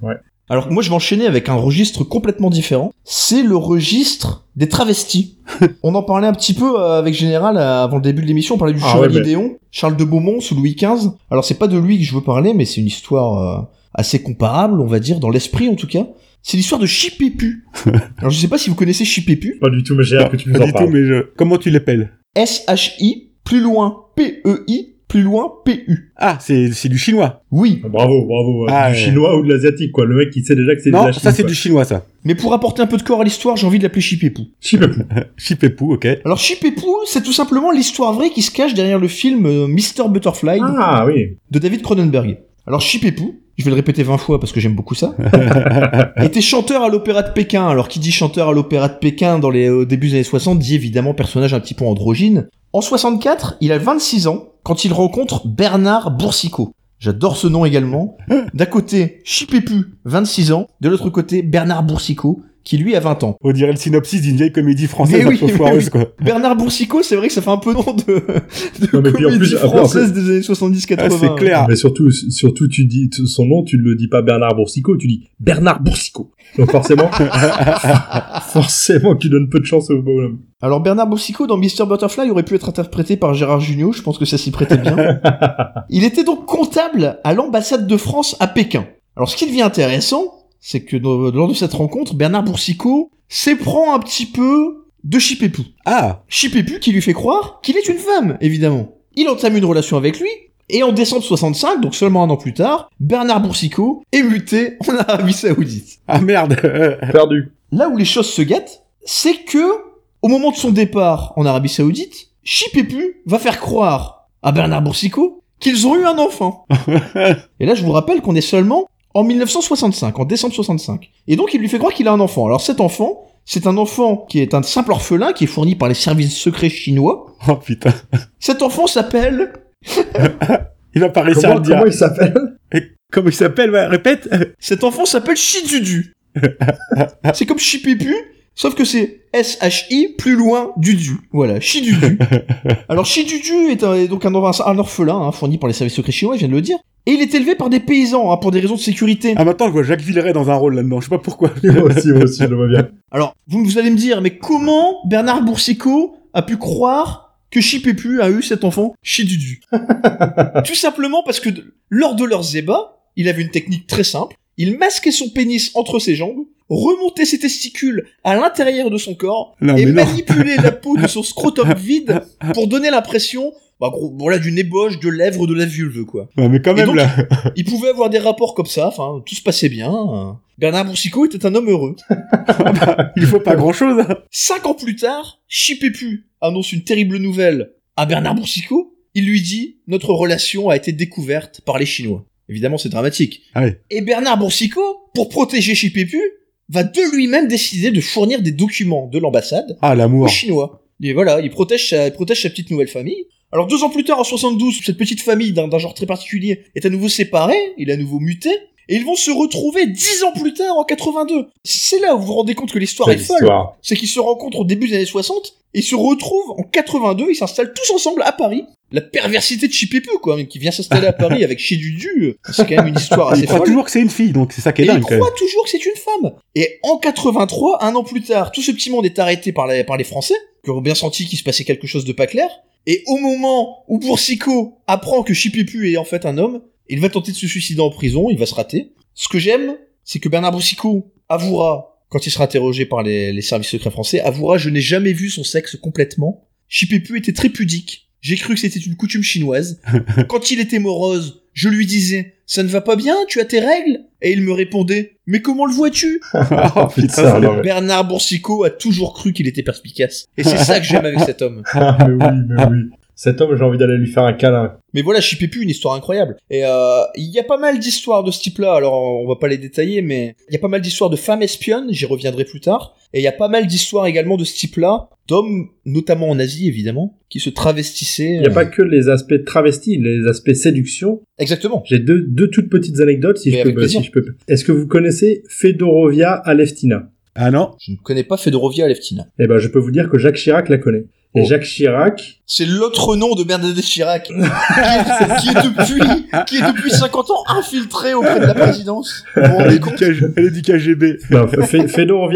Alors moi je vais enchaîner avec un registre complètement différent. C'est le registre des travestis. on en parlait un petit peu euh, avec Général euh, avant le début de l'émission, on parlait du Ah chevalier ouais. Déon, Charles de Beaumont sous Louis XV. Alors c'est pas de lui que je veux parler, mais c'est une histoire euh, assez comparable, on va dire, dans l'esprit en tout cas. C'est l'histoire de Chipépu. Alors je sais pas si vous connaissez Chipépu. Pas du tout, mais j'ai hâte que tu nous Pas en du tout, mais je... comment tu l'appelles? S-H-I, plus loin P-E-I, plus loin P-U. Ah, c'est c'est du chinois. Oui, Bravo, bravo. Ah, du ouais. chinois ou de l'asiatique, quoi. Le mec qui sait déjà que c'est de Non, la ça Chine, c'est quoi. du chinois, ça. mais pour apporter un peu de corps à l'histoire, j'ai envie de l'appeler Chipépou. Chipepou. Chipepou, ok. Alors Chipépou, c'est tout simplement l'histoire vraie qui se cache derrière le film euh, Mr. Butterfly Ah oui. de David Cronenberg. Alors Chipépou, je vais le répéter 20 fois parce que j'aime beaucoup ça, était chanteur à l'opéra de Pékin. Alors qui dit chanteur à l'opéra de Pékin dans les au début des années 60 dit évidemment personnage un petit peu androgyne. En 64, il a 26 ans quand il rencontre Bernard Boursicot. J'adore ce nom également. D'un côté, Chipépou, 26 ans. De l'autre côté, Bernard Boursicot, qui lui a 20 ans. On dirait le synopsis d'une vieille comédie française Mais un oui, peu mais foireuse, oui. quoi. Bernard Boursicot, c'est vrai que ça fait un peu nom de, de Non, mais puis en comédie plus- en française des années 70-80. Ah, c'est clair. Mais surtout, surtout, tu dis son nom, tu ne le dis pas Bernard Boursicot, tu dis Bernard Boursicot. Donc forcément, forcément, tu donnes peu de chance au bonhomme. Alors Bernard Boursicot dans Mr. Butterfly aurait pu être interprété par Gérard Jugnot, je pense que ça s'y prêtait bien. Il était donc comptable à l'ambassade de France à Pékin. Alors ce qui devient intéressant, c'est que dans- lors de cette rencontre, Bernard Boursicot s'éprend un petit peu de Chipépou. Ah, Chipépou qui lui fait croire qu'il est une femme, évidemment. Il entame une relation avec lui, et en décembre 65, donc seulement un an plus tard, Bernard Boursicot est muté en Arabie Saoudite. ah merde. Perdu. Là où les choses se gâtent, c'est que, au moment de son départ en Arabie Saoudite, Chipépus va faire croire à Bernard Boursicot qu'ils ont eu un enfant. Et là, je vous rappelle qu'on est seulement en 1965, en décembre 65. Et donc, il lui fait croire qu'il a un enfant. Alors, cet enfant, c'est un enfant qui est un simple orphelin qui est fourni par les services secrets chinois. oh putain. Cet enfant s'appelle Il va pas réussir à Comment, le dire. comment il s'appelle Comment il s'appelle ouais, Répète. Cet enfant s'appelle Shidudu. c'est comme Chipépu, sauf que c'est S-H-I plus loin Dudu. Voilà, Shidudu. Alors Shidudu est, un- est donc un orphelin hein, fourni par les services secrets chinois, je viens de le dire. Et il est élevé par des paysans hein, pour des raisons de sécurité. Ah maintenant je vois Jacques Villeray dans un rôle là-dedans. Je sais pas pourquoi. Moi aussi, moi aussi, je le vois bien. Alors, vous, vous allez me dire, mais comment Bernard Boursicot a pu croire que Chipépu a eu cet enfant Shidudu Tout simplement parce que lors de leurs ébats, il avait une technique très simple. Il masquait son pénis entre ses jambes, remontait ses testicules à l'intérieur de son corps Non et manipulait la peau de son scrotum vide pour donner l'impression, bah gros, voilà, d'une ébauche de lèvres de la vulve, quoi. Ouais, mais quand même donc, là. Il pouvait avoir des rapports comme ça, enfin, tout se passait bien. Bernard Boursicot était un homme heureux. Il faut pas grand-chose. hein. Cinq ans plus tard, Chipépu annonce une terrible nouvelle à Bernard Boursicot. Il lui dit Notre relation a été découverte par les Chinois. Évidemment, c'est dramatique. Ah ouais. Et Bernard Boursicot, pour protéger Chipépu, va de lui-même décider de fournir des documents de l'ambassade Ah aux. Chinois. Et voilà, il protège sa, il protège sa petite nouvelle famille. Alors deux ans plus tard, en 72, cette petite famille d'un d'un genre très particulier est à nouveau séparée, il est à nouveau muté, Et ils vont se retrouver dix ans plus tard, en 82. C'est là où vous vous rendez compte que l'histoire est folle. C'est qu'ils se rencontrent au début des années 60, et ils se retrouvent en 82, ils s'installent tous ensemble à Paris. La perversité de Chipepu, quoi, qui vient s'installer à Paris avec Chidudu, c'est quand même une histoire assez Il croit toujours que c'est une fille, donc c'est ça qui est Et il dingue. quand croit même. toujours que c'est une femme. Et en 83, un an plus tard, tout ce petit monde est arrêté par les, par les Français, qui ont bien senti qu'il se passait quelque chose de pas clair. Et au moment où Boursicot apprend que Chipepu est en fait un homme, il va tenter de se suicider en prison, il va se rater. Ce que j'aime, c'est que Bernard Boursicot avouera, quand il sera interrogé par les, les services secrets français, avouera je n'ai jamais vu son sexe complètement. Chipepu était très pudique. J'ai cru que c'était une coutume chinoise. Quand il était morose, je lui disais ça ne va pas bien, tu as tes règles? Et il me répondait mais comment le vois-tu? Oh, putain, Bernard Boursicot a toujours cru qu'il était perspicace. Et c'est ça que j'aime avec cet homme. Ah, mais oui, mais oui. Cet homme, j'ai envie d'aller lui faire un câlin. Mais voilà, Chipepu, une histoire incroyable. Et euh, il y a pas mal d'histoires de ce type-là, alors on va pas les détailler, mais il y a pas mal d'histoires de femmes espionnes, j'y reviendrai plus tard. Et il y a pas mal d'histoires également de ce type-là, d'hommes, notamment en Asie évidemment, qui se travestissaient. Il n'y a euh, pas que les aspects travestis, les aspects séduction. Exactement. J'ai deux, deux toutes petites anecdotes, si, Mais je peux, si je peux. Est-ce que vous connaissez Fedorovia Aleftina? Ah non Je ne connais pas Fedorovia Aleftina. Eh ben, je peux vous dire que Jacques Chirac la connaît. Et Oh. Jacques Chirac, C'est l'autre nom de Bernadette Chirac, qui, est, qui est depuis, qui est depuis 50 ans infiltré auprès de la présidence. Vous elle est, du KG elle est du KGB.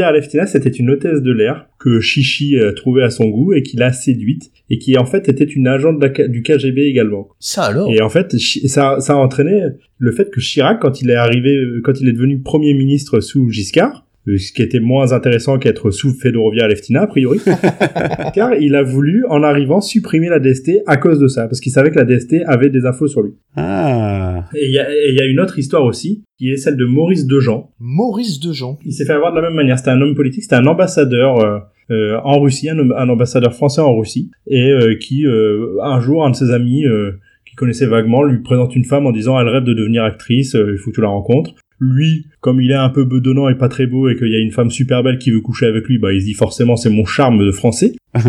Aleftina, c'était une hôtesse de l'air que Chichi a trouvée à son goût et qu'il a séduite et qui en fait était une agente de la du KGB également. Ça alors? Et en fait, ça, ça a entraîné le fait que Chirac, quand il est arrivé, euh, quand il est devenu premier ministre sous Giscard, euh, ce qui était moins intéressant qu'être sous Fedorovia Aleftina, a priori, car il a voulu, en arrivant, supprimer la DST à cause de ça, parce qu'il savait que la DST avait des infos sur lui. Ah. Et il y y a une autre histoire aussi, qui est celle de Maurice Dejean. Maurice Dejean. Il s'est fait avoir de la même manière. C'était un homme politique, c'était un ambassadeur euh, euh, en Russie, un, un ambassadeur français en Russie, et euh, qui, euh, un jour, un de ses amis, euh, qui connaissait vaguement, lui présente une femme en disant elle rêve de devenir actrice, euh, il faut que tu la rencontres. Lui, comme il est un peu bedonnant et pas très beau et qu'il y a une femme super belle qui veut coucher avec lui, bah il se dit forcément c'est mon charme de français.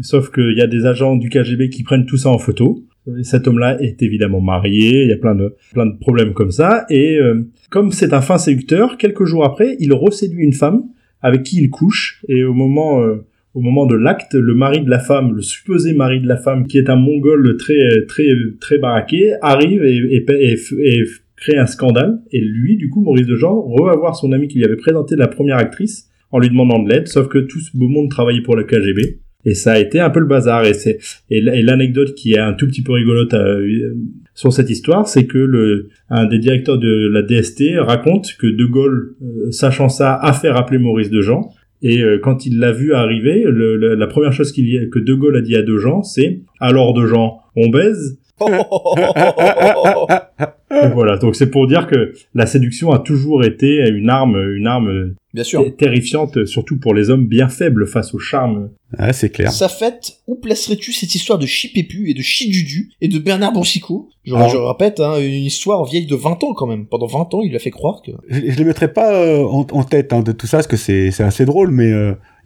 Sauf qu'il y a des agents du KGB qui prennent tout ça en photo. Cet homme-là est évidemment marié, il y a plein de plein de problèmes comme ça. Et euh, comme c'est un fin séducteur, quelques jours après, il reséduit une femme avec qui il couche. Et au moment euh, au moment de l'acte, le mari de la femme, le supposé mari de la femme, qui est un mongol très très très baraqué, arrive et, et, et, et crée un scandale. Et lui, du coup, Maurice Dejean, revoit voir son ami qui lui avait présenté la première actrice en lui demandant de l'aide, sauf que tout ce beau monde travaillait pour le KGB. Et ça a été un peu le bazar. Et c'est et l'anecdote qui est un tout petit peu rigolote euh, sur cette histoire, c'est que le un des directeurs de la DST raconte que De Gaulle, euh, sachant ça, a fait rappeler Maurice Dejean. Et euh, quand il l'a vu arriver, le- le- la première chose qu'il y que De Gaulle a dit à Dejean, c'est alors Dejean, on baise? Voilà. Donc c'est pour dire que la séduction a toujours été une arme, une arme Bien sûr. t- terrifiante, surtout pour les hommes bien faibles face au charme. Ah, c'est clair. Ça fait, où placerais-tu cette histoire de Chipepu et de Chidudu et de Bernard Boursicot je, Alors- je répète, hein, une histoire vieille de 20 ans quand même. Pendant 20 ans, il a fait croire que... Je, je les mettrai pas euh, en, en tête hein, de tout ça parce que c'est c'est assez drôle, mais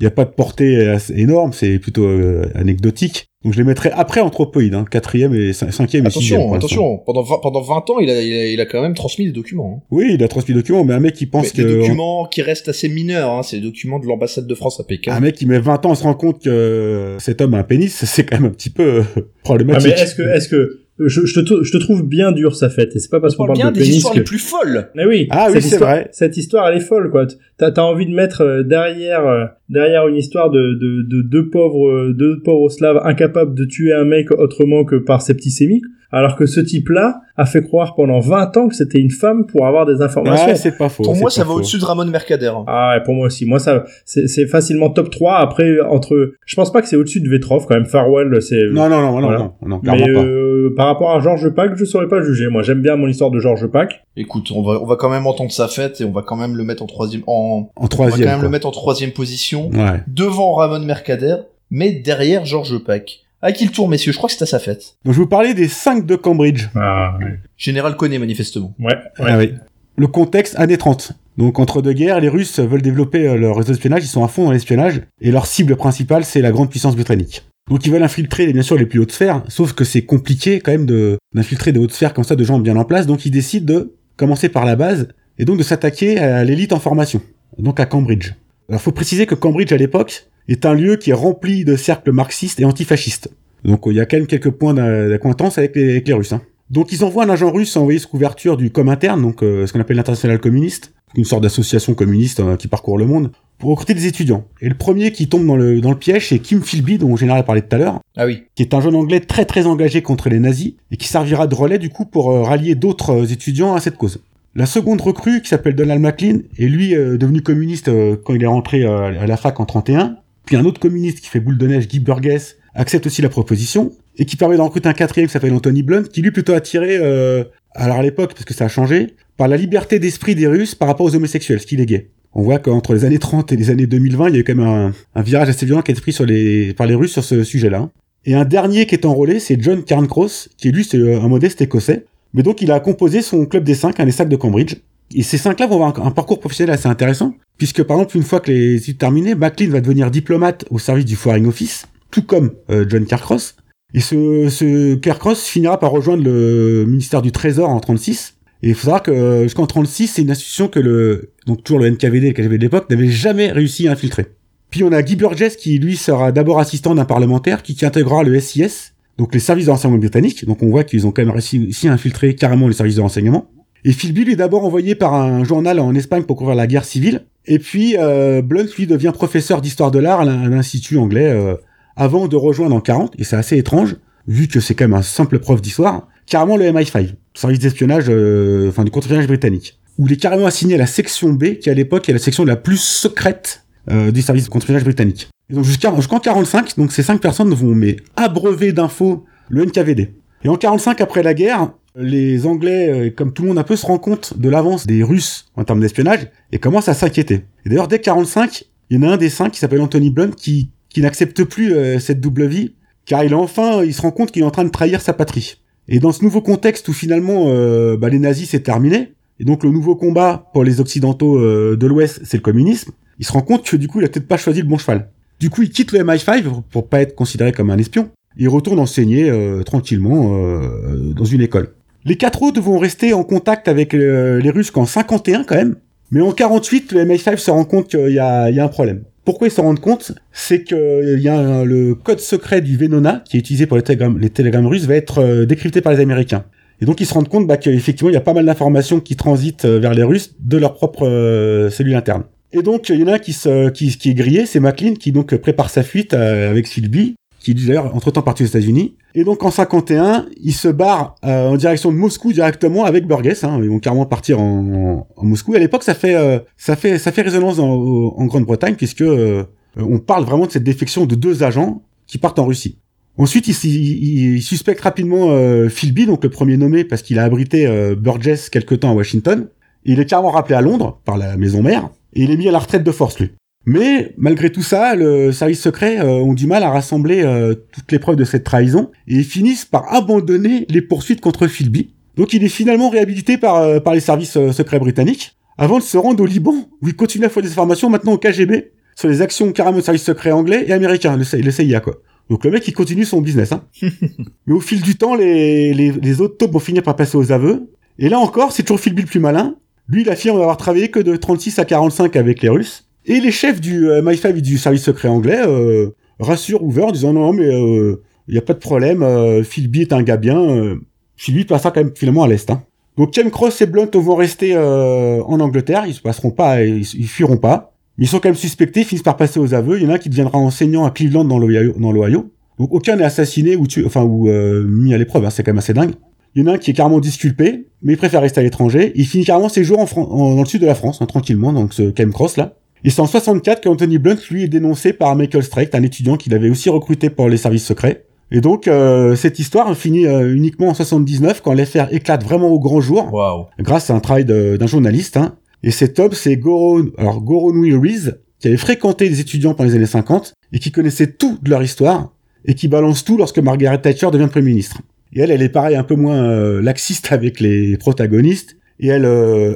il n'y a pas de portée assez énorme, c'est plutôt euh, anecdotique. Donc je les mettrai après Anthropoïde, hein, quatrième et cin- cinquième et sixième. Attention, pour attention, pendant 20, pendant 20 ans, il a, il, a, il a quand même transmis des documents. hein. Oui, il a transmis des documents, mais un mec qui pense Mais que des documents qui restent assez mineurs, hein, c'est des documents de l'ambassade de France à Pékin. un mec qui met 20 ans à se rendre compte que cet homme a un pénis, c'est quand même un petit peu euh, Ah, problématique. mais est-ce que, est-ce que, je, je, te, je te trouve bien dur sa fête, et c'est pas parce On qu'on parle parle bien de des pénis histoires que... les plus folles. Mais oui, Ah oui, cette c'est histoire- vrai. Cette histoire, elle est folle, quoi. T'as, t'as envie de mettre euh, derrière, euh, derrière une histoire de, de, de deux pauvres, euh, deux pauvres slaves incapables de tuer un mec autrement que par septicémie, alors que ce type-là a fait croire pendant 20 ans que c'était une femme pour avoir des informations. Ouais, c'est pas faux. Pour moi, ça va au-dessus de Ramon Mercader. Ah, ouais, pour moi aussi. Moi, ça, c'est, facilement top 3. Après, entre, je pense pas que c'est au-dessus de Vetrov, quand même. Farwell, c'est, Non, non, non, non, Voilà. non, non, mais clairement pas. euh, par rapport à Georges Pack, je saurais pas juger. Moi, j'aime bien mon histoire de Georges Pack. Écoute, on va, on va quand même entendre sa fête et on va quand même le mettre en troisième, en, En on va quand troisième. même le mettre en troisième position, Ouais. devant Ramon Mercader, mais derrière Georges Pack. À qui le tour, messieurs? Je crois que c'est à sa fête. Donc je vous parlais des 5 de Cambridge. Ah, ouais. Général connaît manifestement. Ouais, ouais. Ah oui. Le contexte années 30. Donc entre deux guerres, les Russes veulent développer euh, leur réseau d'espionnage, ils sont à fond dans l'espionnage, et leur cible principale, c'est la grande puissance britannique. Donc ils veulent infiltrer bien sûr les plus hautes sphères, sauf que c'est compliqué quand même de d'infiltrer des hautes sphères comme ça de gens bien en place, donc ils décident de commencer par la base, et donc de s'attaquer à l'élite en formation, donc à Cambridge. Alors faut préciser que Cambridge à l'époque est un lieu qui est rempli de cercles marxistes et antifascistes. Donc il y a quand même quelques points d'acquaintance avec les, avec les Russes. Hein. Donc ils envoient un agent russe envoyer sous couverture du Comintern, donc euh, ce qu'on appelle l'international communiste, une sorte d'association communiste euh, qui parcourt le monde, pour recruter des étudiants. Et le premier qui tombe dans le, dans le piège, c'est Kim Philby, dont Général a parlé tout à l'heure. Ah oui. Qui est un jeune anglais très très engagé contre les nazis, et qui servira de relais du coup pour euh, rallier d'autres étudiants à cette cause. La seconde recrue, qui s'appelle Donald MacLean, est lui devenu communiste quand il est rentré à la fac en 31. Puis un autre communiste qui fait boule de neige, Guy Burgess, accepte aussi la proposition et qui permet d'en recruter un quatrième qui s'appelle Anthony Blunt, qui lui plutôt attiré, euh, alors à l'époque, parce que ça a changé, par la liberté d'esprit des Russes par rapport aux homosexuels, ce qui est gay. On voit qu'entre les années 30 et les années 2020, il y a eu quand même un, virage assez violent qui a été pris sur les, par les Russes sur ce sujet-là. Et un dernier qui est enrôlé, c'est John Cairncross, qui lui, c'est euh, un modeste écossais. Mais donc, il a composé son club des cinq, un des sacs de Cambridge. Et ces cinq-là vont avoir un, parcours professionnel assez intéressant, puisque par exemple, une fois que les études terminées, MacLean va devenir diplomate au service du Foreign Office, tout comme euh, John Cairncross. Et ce, ce Cairncross finira par rejoindre le ministère du Trésor en 36. Et il faut savoir que euh, jusqu'en 36, c'est une institution que le, donc toujours le NKVD, le KGB de l'époque, n'avait jamais réussi à infiltrer. Puis on a Guy Burgess qui lui sera d'abord assistant d'un parlementaire qui, qui intégrera le SIS, donc les services de renseignement britanniques. Donc on voit qu'ils ont quand même réussi à infiltrer carrément les services de renseignement. Et Philby est d'abord envoyé par un journal en Espagne pour couvrir la guerre civile. Et puis euh, Blunt lui devient professeur d'histoire de l'art à l'institut anglais euh, avant de rejoindre en 40, et c'est assez étrange, vu que c'est quand même un simple prof d'histoire, carrément le MI5, service d'espionnage, euh, enfin du contre-espionnage britannique, où il est carrément assigné à la section B, qui à l'époque est la section la plus secrète euh, du service de contre-espionnage britannique. Donc jusqu'en 45, donc ces cinq personnes vont mais abreuver d'infos le NKVD. Et en 45 après la guerre, les Anglais, euh, comme tout le monde un peu, se rendent compte de l'avance des Russes en termes d'espionnage et commencent à s'inquiéter. D'ailleurs, dès 45, il y en a un des cinq qui s'appelle Anthony Blunt qui qui n'accepte plus euh, cette double vie, car il enfin, il se rend compte qu'il est en train de trahir sa patrie. Et dans ce nouveau contexte où finalement euh, bah, les nazis c'est terminé, et donc le nouveau combat pour les occidentaux de l'Ouest c'est le communisme, il se rend compte que du coup il a peut-être pas choisi le bon cheval. Du coup il quitte le MI5 pour pas être considéré comme un espion, et il retourne enseigner tranquillement dans une école. Les quatre autres vont rester en contact avec les Russes qu'en 51 quand même, mais en 48 le MI5 se rend compte qu'il y a, il y a un problème. Pourquoi ils se rendent compte? C'est que y a le code secret du Venona, qui est utilisé pour les télégrammes, les télégrammes russes, va être euh, décrypté par les Américains. Et donc ils se rendent compte bah, qu'effectivement il y a pas mal d'informations qui transitent euh, vers les Russes de leur propre euh, cellule interne. Et donc il y en a un qui, se, qui, est grillé, c'est McLean qui donc prépare sa fuite avec Philby, qui est d'ailleurs entre-temps parti aux États-Unis. Et donc en 51, il se barre euh, en direction de Moscou directement avec Burgess. Hein, ils vont carrément partir en, en, Moscou. à l'époque, ça fait euh, ça fait ça fait résonance en, en Grande-Bretagne puisque euh, on parle vraiment de cette défection de deux agents qui partent en Russie. Ensuite, il, il, il suspecte rapidement Philby, donc le premier nommé, parce qu'il a abrité Burgess quelque temps à Washington. il est carrément rappelé à Londres par la maison mère et il est mis à la retraite de force lui. Mais malgré tout ça, le service secret euh, ont du mal à rassembler euh, toutes les preuves de cette trahison et ils finissent par abandonner les poursuites contre Philby. Donc il est finalement réhabilité par, euh, par les services secrets britanniques avant de se rendre au Liban où il continue à faire des informations maintenant au KGB sur les actions carrément de services secrets anglais et américains, le, le CIA quoi. Donc le mec il continue son business. Hein. Mais au fil du temps, les, les, les autres taupes vont finir par passer aux aveux. Et là encore, c'est toujours Philby le plus malin. Lui, il affirme avoir travaillé que de 36 à 45 avec les Russes. Et les chefs du euh, MI5 et du service secret anglais euh, rassurent Hoover en disant non, mais il euh, n'y a pas de problème, Philby est un gars bien. Philby passera quand même finalement à l'Est. Hein. Donc Ken Cross et Blunt vont rester en Angleterre, ils se passeront pas, ils, ils fuiront pas. Ils sont quand même suspectés, ils finissent par passer aux aveux. Il y en a un qui deviendra enseignant à Cleveland dans l'Ohio. Donc aucun n'est assassiné ou tué, enfin ou mis à l'épreuve. Hein, c'est quand même assez dingue. Il y en a un qui est carrément disculpé, mais il préfère rester à l'étranger. Il finit carrément ses jours dans le sud de la France, hein, tranquillement, donc ce Ken Cross là. Et c'est en 64 qu'Anthony Blunt, lui, est dénoncé par Michael Streicht, un étudiant qu'il avait aussi recruté pour les services secrets. Et donc, euh, cette histoire finit euh, uniquement en 79, quand l'affaire éclate vraiment au grand jour, grâce à un travail d'un journaliste. Hein. Et cet homme, c'est Goron, alors Goronui Rees, qui avait fréquenté les étudiants pendant les années 50, et qui connaissait tout de leur histoire, et qui balance tout lorsque Margaret Thatcher devient Premier ministre. Et elle, elle est pareil, un peu moins euh, laxiste avec les protagonistes, et elle,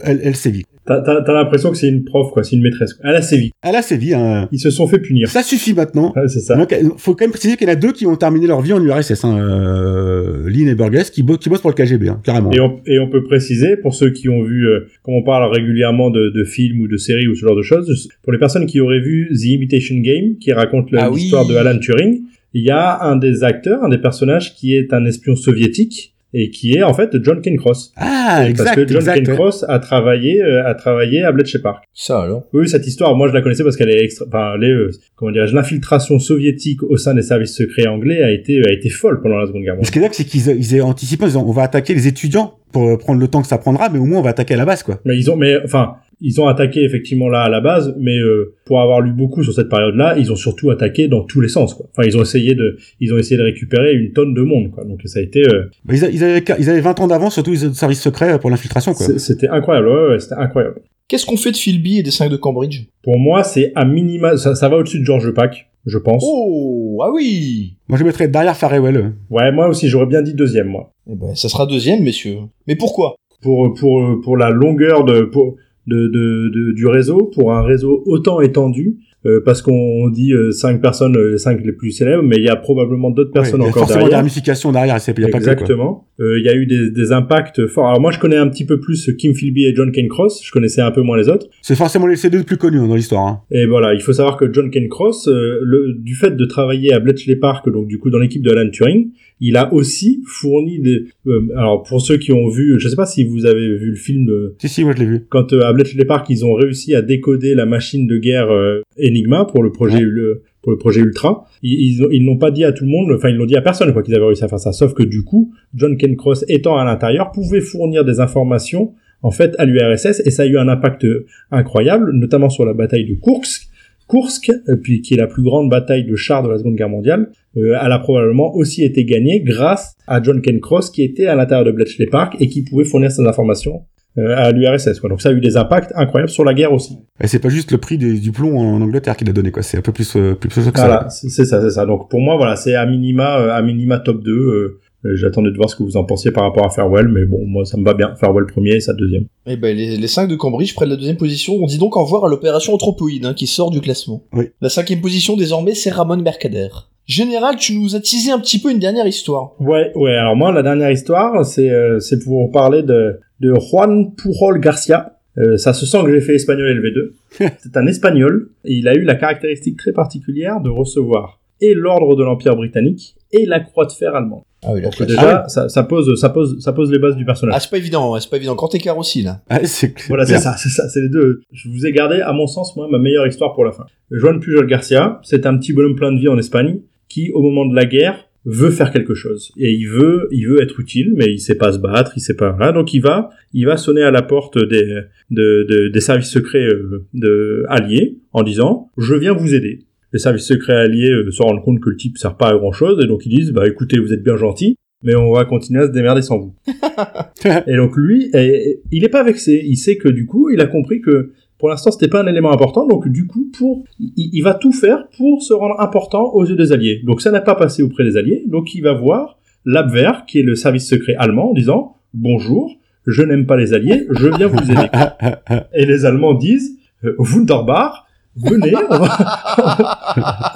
elle, elle sévit. T'as, t'as, t'as l'impression que c'est une prof, quoi, c'est une maîtresse. quoi. Elle a sévi. Elle a sévi. Hein. Ils se sont fait punir. Ça suffit maintenant. Ouais, c'est ça. Donc, euh, faut quand même préciser qu'il y en a deux qui ont terminé leur vie en URSS. Hein. Euh, Lynn et Burgess qui, bo- qui bossent pour le KGB, hein, carrément. Et on, et on peut préciser, pour ceux qui ont vu, euh, comme on parle régulièrement de, de films ou de séries ou ce genre de choses, pour les personnes qui auraient vu The Imitation Game, qui raconte Ah oui. l'histoire de Alan Turing, il y a un des acteurs, un des personnages qui est un espion soviétique et qui est en fait John Cancross. Ah, exact, Parce que John exact. ouais. Cancross a travaillé, euh, a travaillé à Bletchley Park. Ça alors? Oui, cette histoire, moi je la connaissais parce qu'elle est extra, enfin, est, euh, comment dirais-je, l'infiltration soviétique au sein des services secrets anglais a été, a été folle pendant la Seconde Guerre Ce mondiale. qui est là, c'est qu'ils ils aient anticipé en disant on va attaquer les étudiants pour euh, prendre le temps que ça prendra, mais au moins on va attaquer à la base, quoi. Mais ils ont, mais enfin, ils ont attaqué effectivement là à la base, mais euh, pour avoir lu beaucoup sur cette période-là, ils ont surtout attaqué dans tous les sens. Quoi. Enfin, ils ont essayé de, ils ont essayé de récupérer une tonne de monde. Quoi. Donc ça a été, euh, Bah, ils, a- ils avaient, ils avaient 20 ans d'avance sur tous les services secrets pour l'infiltration, c'était incroyable. Ouais, ouais, c'était incroyable. Qu'est-ce qu'on fait de Philby et des 5 de Cambridge? Pour moi, c'est à minima, ça, ça va au-dessus de George Pack, je pense. Oh, ah oui Moi, je mettrais derrière Farewell. Ouais, moi aussi, j'aurais bien dit deuxième, moi. Eh ben, ça sera deuxième, messieurs. Mais pourquoi? Pour pour pour la longueur de pour de, de, de- du réseau, pour un réseau autant étendu. euh, parce qu'on dit euh, cinq personnes, euh, les cinq les plus célèbres, mais il y a probablement d'autres personnes Ouais, il y a encore derrière. ramifications derrière, c'est- il y a pas. Exactement. Euh, Il y a eu des, des impacts forts. Alors moi, je connais un petit peu plus Kim Philby et John Cancross. Je connaissais un peu moins les autres. C'est forcément les C2 les plus connus dans l'histoire. Hein. Et voilà, il faut savoir que John Cancross, euh, le, du fait de travailler à Bletchley Park, donc du coup dans l'équipe de Alan Turing, il a aussi fourni des. euh, alors pour ceux qui ont vu, je sais pas si vous avez vu le film de, Si, si, moi je l'ai vu. quand euh, à Bletchley Park ils ont réussi à décoder la machine de guerre euh, Enigma pour le projet Ouais. le- pour le projet Ultra, ils ils ont- ils n'ont pas dit à tout le monde, enfin ils l'ont dit à personne quoi qu'ils avaient réussi à faire ça, sauf que du coup John Cancross étant à l'intérieur pouvait fournir des informations en fait à l'URSS et ça a eu un impact incroyable, notamment sur la bataille de Kursk. Kursk, euh, puis qui est la plus grande bataille de chars de la Seconde Guerre mondiale, euh, elle a probablement aussi été gagnée grâce à John Cancross qui était à l'intérieur de Bletchley Park et qui pouvait fournir ces informations euh, à l'URSS. Donc ça a eu des impacts incroyables sur la guerre aussi. Et c'est pas juste le prix des- du plomb en Angleterre qu'il a donné, quoi. C'est un peu plus, euh, plus, plus que ça. Voilà, c'est c'est ça, c'est ça. Donc pour moi, voilà, c'est à minima, à minima top 2. Euh, J'attendais de voir ce que vous en pensiez par rapport à Farewell, mais bon, moi ça me va bien. Farewell premier et ça deuxième. Eh ben, les, les 5 de Cambridge prennent la deuxième position. On dit donc au revoir à l'opération Anthropoïde, hein, qui sort du classement. Oui. La cinquième position, désormais, c'est Ramon Mercader. Général, tu nous as teasé un petit peu une dernière histoire. Ouais, ouais. Alors moi, la dernière histoire, c'est euh, c'est pour parler de de Juan Pujol Garcia. Euh, ça se sent que j'ai fait espagnol LV2. c'est un espagnol et il a eu la caractéristique très particulière de recevoir et l'ordre de l'Empire britannique et la croix de fer allemande. Ah oui, Donc déjà, ça, ça pose ça pose ça pose les bases du personnage. Ah, c'est pas évident, ouais, c'est pas évident. Grand écart aussi, là. Ah, c'est clair. Voilà, c'est ça, c'est ça, c'est les deux. Je vous ai gardé, à mon sens, moi, ma meilleure histoire pour la fin. Juan Pujol Garcia, c'est un petit bonhomme plein de vie en Espagne qui, au moment de la guerre, veut faire quelque chose et il veut, il veut être utile, mais il sait pas se battre, il sait pas. Voilà, donc il va, il va sonner à la porte des de, de- des services secrets euh, de alliés en disant, je viens vous aider. Les services secrets alliés euh, se rendent compte que le type sert pas à grand chose et donc ils disent, bah écoutez, vous êtes bien gentil, mais on va continuer à se démerder sans vous. Et donc lui, il est pas vexé. Il sait que du coup, il a compris que pour l'instant, c'était pas un élément important. Donc du coup, pour, il, il va tout faire pour se rendre important aux yeux des Alliés. Donc ça n'a pas passé auprès des Alliés. Donc il va voir l'Abwehr, qui est le service secret allemand, en disant bonjour, je n'aime pas les Alliés, je viens vous aider. Et les Allemands disent euh, Wunderbar, venez, on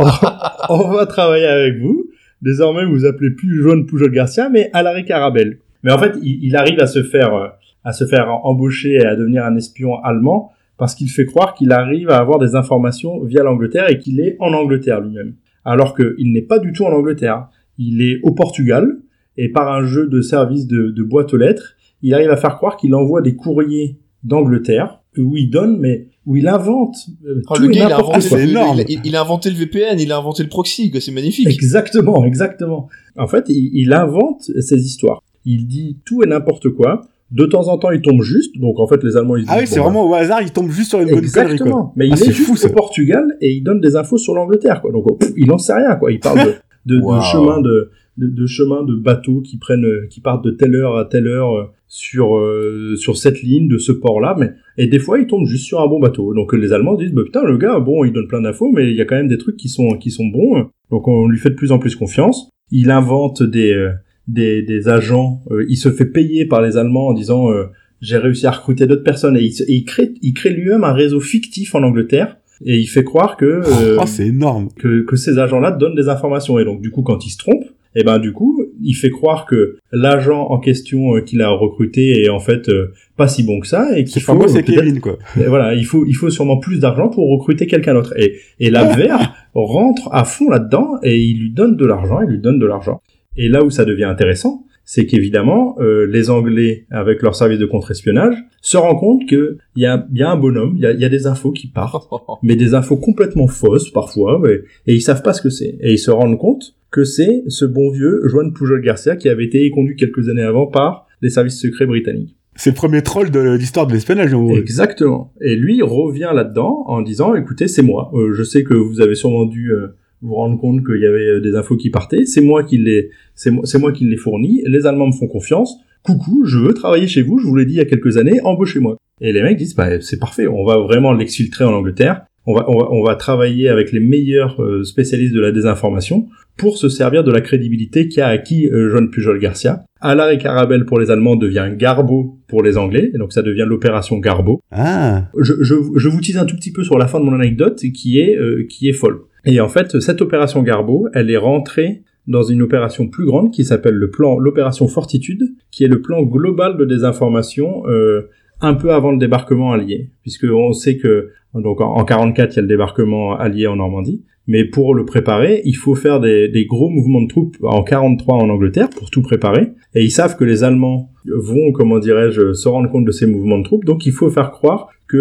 va, on va- travailler avec vous. Désormais, vous vous appelez plus Joan Pujol Garcia, mais Alaric Arabel. Mais en fait, il, arrive à se faire à se faire embaucher et à devenir un espion allemand parce qu'il fait croire qu'il arrive à avoir des informations via l'Angleterre et qu'il est en Angleterre lui-même. Alors qu'il n'est pas du tout en Angleterre. Il est au Portugal et par un jeu de service de, de boîte aux lettres, il arrive à faire croire qu'il envoie des courriers d'Angleterre où il donne, mais où il invente euh, Oh, tout le gars, il a, n'importe inventé quoi. c'est le, énorme. il, a- il a inventé le VPN, il a inventé le proxy, que c'est magnifique. Exactement, exactement. En fait, il, il invente ces histoires. Il dit tout et n'importe quoi. De temps en temps, il tombe juste. Donc, en fait, les Allemands, ils Ah oui, disent, c'est bon, vraiment au hasard, il tombe juste sur une bonne connerie, quoi. Exactement. Mais il Ah, est c'est juste fou, ça. au Portugal et il donne des infos sur l'Angleterre, quoi. Donc, pff, il en sait rien, quoi. Il parle de, de, de chemin de, de, de chemin de bateaux qui prennent, euh, qui partent de telle heure à telle heure euh, sur, euh, sur cette ligne de ce port-là. Mais, et des fois, il tombe juste sur un bon bateau. Donc, les Allemands disent, bah, putain, le gars, bon, il donne plein d'infos, mais il y a quand même des trucs qui sont, qui sont bons. Donc, on lui fait de plus en plus confiance. Il invente des, euh, des, des agents. euh, il se fait payer par les Allemands en disant, euh, j'ai réussi à recruter d'autres personnes et il, se- et il crée, il crée lui-même un réseau fictif en Angleterre et il fait croire que euh, Oh, c'est énorme. que, que ces agents-là donnent des informations et donc du coup quand il se trompe, et ben du coup il fait croire que l'agent en question euh, qu'il a recruté est en fait euh, pas si bon que ça et qu'il faut moi, Kevin, quoi. et voilà, il faut, il faut sûrement plus d'argent pour recruter quelqu'un d'autre. Et, et la VR rentre à fond là-dedans et il lui donne de l'argent, il lui donne de l'argent. Et là où ça devient intéressant, c'est qu'évidemment, euh, les Anglais, avec leur service de contre-espionnage, se rendent compte qu'il y a, il y a un bonhomme, il y a, y a des infos qui partent, mais des infos complètement fausses parfois, et, et ils savent pas ce que c'est. Et ils se rendent compte que c'est ce bon vieux Juan Pujol Garcia qui avait été conduit quelques années avant par les services secrets britanniques. C'est le premier troll de l'histoire de l'espionnage. Exactement. Et lui revient là-dedans en disant, écoutez, c'est moi. Euh, je sais que vous avez sûrement dû euh, vous rendre compte qu'il y avait euh, des infos qui partaient. C'est moi qui les, c'est moi, c'est moi qui les fournis. Les Allemands me font confiance. Coucou, je veux travailler chez vous. Je vous l'ai dit il y a quelques années. Embauchez-moi. Et les mecs disent, bah, c'est parfait. On va vraiment l'exfiltrer en Angleterre. On va, on va, on va travailler avec les meilleurs euh, spécialistes de la désinformation pour se servir de la crédibilité qu'a acquis euh, John Pujol Garcia. Alaric Carabel pour les Allemands devient Garbo pour les Anglais, et donc ça devient l'opération Garbo Ah. je, je, je vous tease un tout petit peu sur la fin de mon anecdote qui est euh, qui est folle. Et en fait, cette opération Garbo, elle est rentrée dans une opération plus grande qui s'appelle le plan l'opération Fortitude, qui est le plan global de désinformation euh, un peu avant le débarquement allié, puisque on sait que donc en, en 44 il y a le débarquement allié en Normandie, mais pour le préparer, il faut faire des, gros mouvements de troupes en 43 en Angleterre pour tout préparer, et ils savent que les Allemands vont, comment dirais-je, se rendre compte de ces mouvements de troupes, donc il faut faire croire que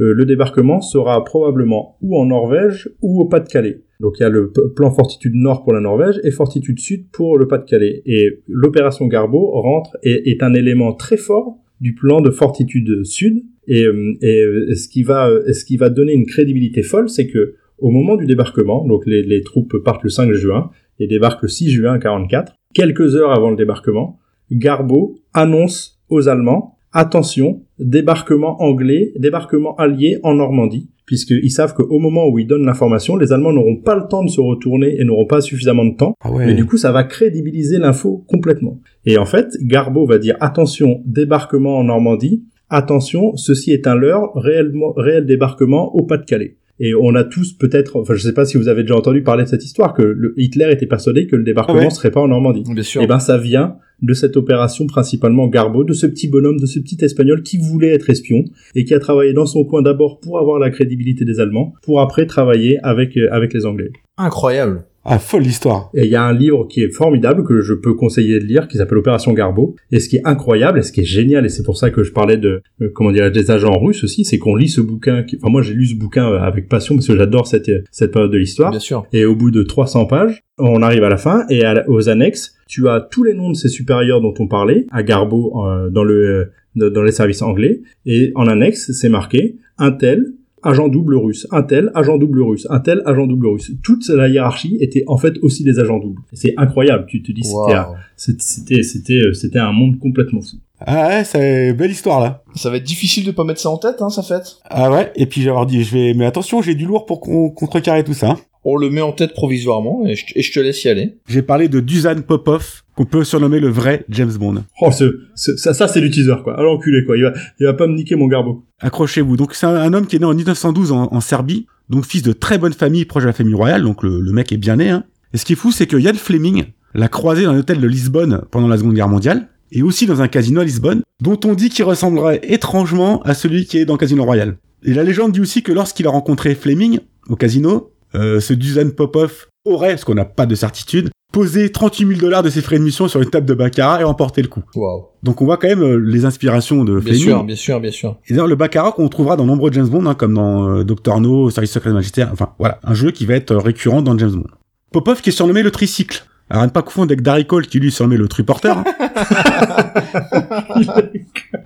euh, le débarquement sera probablement ou en Norvège ou au Pas-de-Calais. Donc il y a le plan Fortitude Nord pour la Norvège et Fortitude Sud pour le Pas-de-Calais. Et l'opération Garbo rentre et est un élément très fort du plan de Fortitude Sud. Et, euh, et euh, ce qui va, euh, ce qui va donner une crédibilité folle, c'est que au moment du débarquement, donc les, les troupes partent le 5 juin et débarquent le 6 juin 44, quelques heures avant le débarquement, Garbo annonce aux Allemands attention, débarquement anglais, débarquement allié en Normandie, puisqu'ils savent qu'au moment où ils donnent l'information, les Allemands n'auront pas le temps de se retourner et n'auront pas suffisamment de temps. Ah ouais. Mais du coup, ça va crédibiliser l'info complètement. Et en fait, Garbo va dire attention, débarquement en Normandie, attention, ceci est un leurre, réellement, réel débarquement au Pas-de-Calais. Et on a tous peut-être, enfin je sais pas si vous avez déjà entendu parler de cette histoire, que le- Hitler était persuadé que le débarquement ouais. serait pas en Normandie. Bien sûr. Et ben ça vient de cette opération principalement Garbo, de ce petit bonhomme, de ce petit espagnol qui voulait être espion et qui a travaillé dans son coin d'abord pour avoir la crédibilité des Allemands, pour après travailler avec euh, avec les Anglais. Incroyable. Ah, folle l'histoire. Et il y a un livre qui est formidable que je peux conseiller de lire qui s'appelle Opération Garbo. Et ce qui est incroyable et ce qui est génial et c'est pour ça que je parlais de euh, comment dire des agents russes aussi, c'est qu'on lit ce bouquin. Qui... Enfin moi j'ai lu ce bouquin euh, avec passion parce que j'adore cette cette période de l'histoire. Bien sûr. Et au bout de 300 pages, on arrive à la fin et à aux annexes, tu as tous les noms de ces supérieurs dont on parlait à Garbo euh, dans le euh, dans les services anglais et en annexe c'est marqué un tel agent double russe, un tel agent double russe, un tel agent double russe. Toute la hiérarchie était en fait aussi des agents doubles. C'est incroyable. Tu te dis c'était un- Waouh. c'était c'était euh, c'était un monde complètement fou. Ah ouais, c'est belle histoire là. Ça va être difficile de pas mettre ça en tête, hein, ça fait. Ah ouais, et puis j'avais dit, je vais, mais attention, j'ai du lourd pour qu'on contrecarrer tout ça. hein. On le met en tête provisoirement et je, et je te laisse y aller. J'ai parlé de Dusan Popov, qu'on peut surnommer le vrai James Bond. Oh ce, ce- ça ça c'est du teaser quoi. À l'enculé quoi. Il va il va pas me niquer mon garbo. Accrochez-vous. Donc c'est un, un homme qui est né en 1912 en, en Serbie, donc fils de très bonne famille proche de la famille royale, donc le, le mec est bien né. Hein. Et ce qui est fou, c'est que Ian Fleming l'a croisé dans un hôtel de Lisbonne pendant la Seconde Guerre mondiale, et aussi dans un casino à Lisbonne, dont on dit qu'il ressemblerait étrangement à celui qui est dans Casino Royale. Et la légende dit aussi que lorsqu'il a rencontré Fleming au casino, ce Dusan Popov aurait, parce qu'on n'a pas de certitude, posé 38 000 dollars de ses frais de mission sur une table de baccarat et emporté le coup. Waouh. Donc on voit quand même euh, les inspirations de Bien Fleming. sûr, bien sûr, bien sûr. Et d'ailleurs, le Baccarat qu'on trouvera dans nombreux James Bond, hein, comme dans euh, Doctor No, Service secret magistère, enfin voilà, un jeu qui va être euh, récurrent dans James Bond. Popov qui est surnommé le tricycle. Alors, à ne pas confondre avec Darry Cole qui lui est surnommé le triporteur. hein.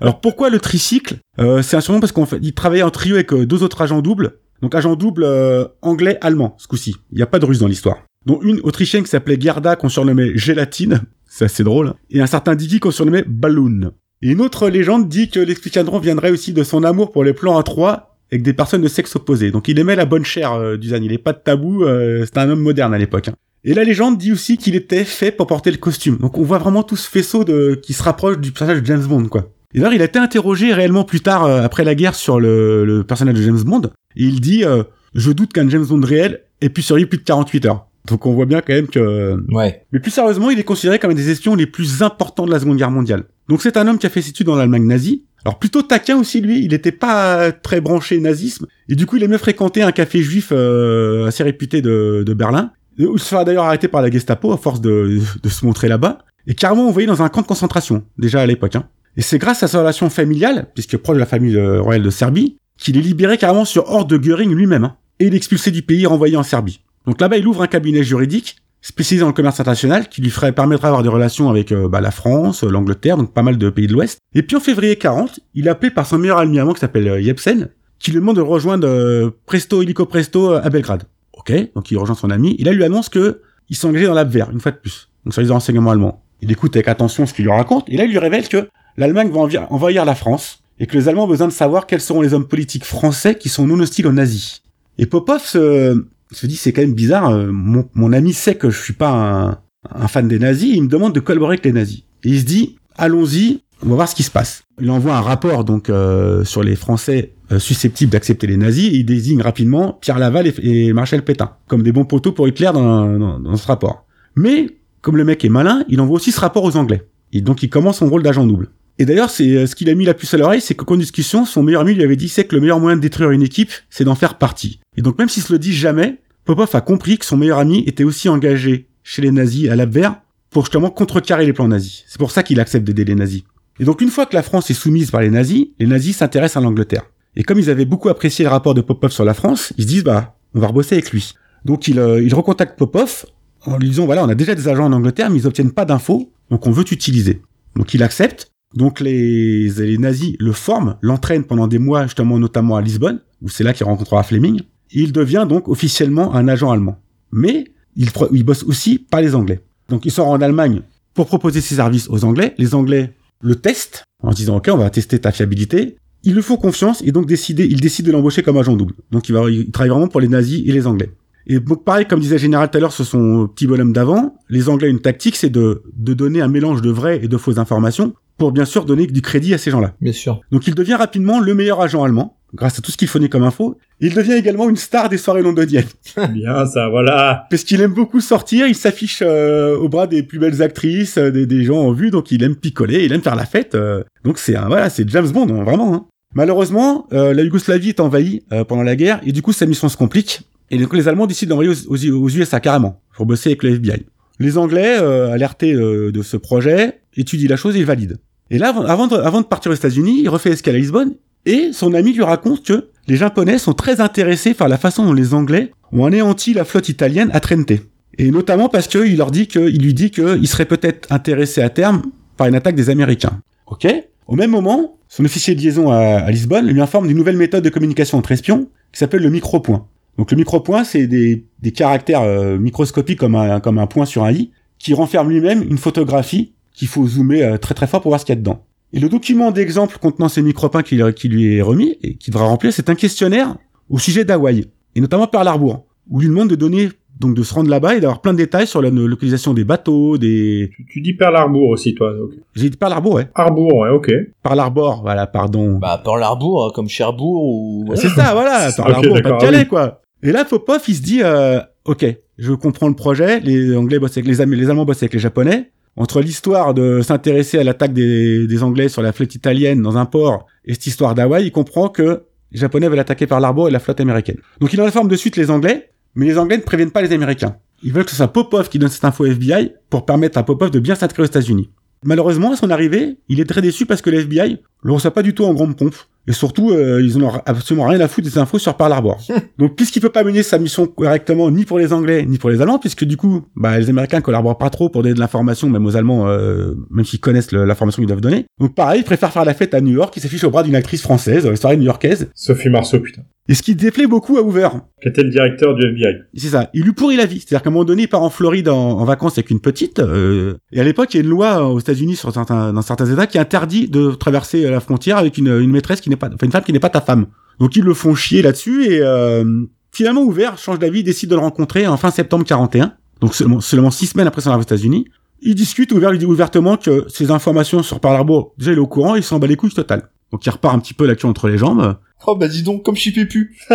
Alors pourquoi le tricycle? Euh, C'est un surnom parce qu'en fait, il travaillait en trio avec euh, deux autres agents doubles. Donc agent double euh, anglais-allemand, ce coup-ci. Il n'y a pas de russe dans l'histoire. Dont une autrichienne qui s'appelait Gerda, qu'on surnommait Gélatine. C'est assez drôle. hein. Et un certain Dicky qu'on surnommait Balloon. Et une autre légende dit que l'explicadron viendrait aussi de son amour pour les plans à trois avec des personnes de sexe opposé. Donc il aimait la bonne chair, euh. Il n'est pas de tabou, euh, c'était un homme moderne à l'époque. hein. Et la légende dit aussi qu'il était fait pour porter le costume. Donc on voit vraiment tout ce faisceau qui se rapproche du personnage de James Bond, quoi. Et d'ailleurs, il a été interrogé réellement plus tard, euh, après la guerre, sur le personnage de James Bond. Et il dit euh, Je doute qu'un James Bond réel ait pu survivre plus de 48 heures. Donc on voit bien quand même que... Ouais. Mais plus sérieusement, il est considéré comme un des espions les plus importants de la Seconde Guerre mondiale. Donc c'est un homme qui a fait ses études dans l'Allemagne nazie. Alors plutôt taquin aussi lui, il n'était pas très branché nazisme. Et du coup, il aimait fréquenter un café juif euh, assez réputé de, de Berlin. Où il se fera d'ailleurs arrêter par la Gestapo à force de, de se montrer là-bas. Et carrément envoyé dans un camp de concentration, déjà à l'époque. Hein. Et c'est grâce à sa relation familiale, puisque proche de la famille euh, royale de Serbie, qu'il est libéré carrément sur ordre de Göring lui-même. hein. Et il est expulsé du pays renvoyé en Serbie. Donc là-bas, il ouvre un cabinet juridique spécialisé dans le commerce international qui lui ferait permettra d'avoir des relations avec euh, bah, la France, euh, l'Angleterre, donc pas mal de pays de l'Ouest. Et puis en février 40, il est appelé par son meilleur ami allemand qui s'appelle euh, Jebsen, qui lui demande de rejoindre euh, Presto Illico Presto à Belgrade. Ok, donc il rejoint son ami. Et là, il lui annonce que il s'est engagé dans l'Abwehr, une fois de plus, donc sur les renseignements allemands. Il écoute avec attention ce qu'il lui raconte, et là, il lui révèle que l'Allemagne va envahir la France, et que les Allemands ont besoin de savoir quels seront les hommes politiques français qui sont non hostiles aux nazis. Et Popov se, se dit, c'est quand même bizarre, euh, mon, mon ami sait que je suis pas un, un fan des nazis, il me demande de collaborer avec les nazis. Et il se dit, allons-y, on va voir ce qui se passe. Il envoie un rapport donc euh, sur les Français euh, susceptibles d'accepter les nazis et il désigne rapidement Pierre Laval et, et Marshal Pétain comme des bons poteaux pour Hitler dans, dans, dans ce rapport. Mais comme le mec est malin, il envoie aussi ce rapport aux Anglais. Et donc il commence son rôle d'agent double. Et d'ailleurs, c'est euh, ce qu'il a mis la puce à l'oreille, c'est qu'en discussion, son meilleur ami lui avait dit c'est que le meilleur moyen de détruire une équipe, c'est d'en faire partie. Et donc même s'il se le dit jamais, Popov a compris que son meilleur ami était aussi engagé chez les nazis à l'Abwehr pour justement contrecarrer les plans nazis. C'est pour ça qu'il accepte d'aider les nazis. Et donc une fois que la France est soumise par les nazis, les nazis s'intéressent à l'Angleterre. Et comme ils avaient beaucoup apprécié le rapport de Popov sur la France, ils se disent bah on va rebosser avec lui. Donc il, euh, il recontacte Popov en lui disant voilà on a déjà des agents en Angleterre mais ils obtiennent pas d'infos donc on veut t'utiliser. Donc il accepte. Donc les, les nazis le forment, l'entraînent pendant des mois justement notamment à Lisbonne où c'est là qu'il rencontrera Fleming. Il devient donc officiellement un agent allemand. Mais il, il bosse aussi par les Anglais. Donc il sort en Allemagne pour proposer ses services aux Anglais. Les Anglais le testent en disant ok on va tester ta fiabilité. Ils lui font confiance et donc décider, il décide de l'embaucher comme agent double. Donc il va, il travaille vraiment pour les nazis et les Anglais. Et donc pareil, comme disait Général tout à l'heure sur son petit bonhomme d'avant, les Anglais une tactique, c'est de, de donner un mélange de vraies et de fausses informations pour bien sûr donner du crédit à ces gens-là. Bien sûr. Donc il devient rapidement le meilleur agent allemand, grâce à tout ce qu'il fournit comme info. Il devient également une star des soirées londoniennes. Bien, ça, voilà. Parce qu'il aime beaucoup sortir, il s'affiche euh, au bras des plus belles actrices, euh, des, des gens en vue, donc il aime picoler, il aime faire la fête. euh. donc c'est un voilà, c'est James Bond, hein, vraiment. hein. Malheureusement, euh, la Yougoslavie est envahie euh, pendant la guerre et du coup sa mission se complique. Et donc les Allemands décident d'envoyer aux, aux, aux USA carrément pour bosser avec le FBI. Les Anglais, euh, alertés euh, de ce projet, étudient la chose et valident. Et là, avant- de, avant de partir aux États-Unis, il refait escale à Lisbonne et son ami lui raconte que les Japonais sont très intéressés par la façon dont les Anglais ont anéanti la flotte italienne à Trente. Et notamment parce qu'il leur dit que, il lui dit qu'il serait peut-être intéressé à terme par une attaque des Américains. Ok Au même moment, son officier de liaison à, à Lisbonne lui informe d'une nouvelle méthode de communication entre espions qui s'appelle le micropoint. Donc le micropoint, c'est des, des caractères euh, microscopiques comme un, comme un point sur un i qui renferme lui-même une photographie qu'il faut zoomer euh, très très fort pour voir ce qu'il y a dedans. Et le document d'exemple contenant ces micropoints qui, qui lui est remis et qu'il devra remplir, c'est un questionnaire au sujet d'Hawaï, et notamment Pearl Harbor, où il lui demande de donner, donc de se rendre là-bas et d'avoir plein de détails sur la localisation des bateaux, des... Tu, tu dis Pearl Harbor aussi, toi. J'ai dit Pearl Harbor, ouais. Harbor, ouais, ok. Pearl Harbor, voilà, pardon. Bah, Pearl Harbor, comme Cherbourg ou... C'est ça, voilà, Pearl Ok, Harbor, pas de Calais, oui. quoi. Et là, Popov, il se dit, euh, ok, je comprends le projet, les Anglais bossent avec les, les Allemands bossent avec les Japonais. Entre l'histoire de s'intéresser à l'attaque des, Anglais sur la flotte italienne dans un port et cette histoire d'Hawaï, il comprend que les Japonais veulent attaquer par l'Arbor et la flotte américaine. Donc il informe de suite les Anglais, mais les Anglais ne préviennent pas les Américains. Ils veulent que ce soit Popov qui donne cette info au FBI pour permettre à Popov de bien s'intégrer aux États-Unis. Malheureusement, à son arrivée, il est très déçu parce que le FBI le reçoit pas du tout en grande pompe. Et surtout, euh, ils n'ont absolument rien à foutre des infos sur Pearl Harbor. Donc, puisqu'il peut pas mener sa mission correctement, ni pour les Anglais, ni pour les Allemands, puisque du coup, bah, les Américains collaborent pas trop pour donner de l'information, même aux Allemands, euh, même s'ils connaissent l'information qu'ils doivent donner. Donc, pareil, ils préfèrent faire la fête à New York, qui s'affiche au bras d'une actrice française, euh, soirée new-yorkaise. Sophie Marceau, putain. Et ce qui déplaît beaucoup à Hoover, Qui était le directeur du FBI. c'est ça. Il lui pourrit la vie. C'est-à-dire qu'à un moment donné, il part en Floride en, en vacances avec une petite. euh, et à l'époque, il y a une loi euh, aux États-Unis sur certains, dans certains États qui interdit de traverser euh, la frontière avec une, une maîtresse qui n'est pas, enfin une femme qui n'est pas ta femme. Donc ils le font chier là-dessus et euh, finalement ouvert change d'avis, décide de le rencontrer en fin septembre 41. Donc seulement, seulement six semaines après son arrivée aux États-Unis. il discute ouvert, il dit ouvertement que ces informations sur Pearl Harbor, déjà il est au courant, il s'en bat les couilles total. Donc il repart un petit peu la queue entre les jambes, Oh bah dis donc, comme Chipépu.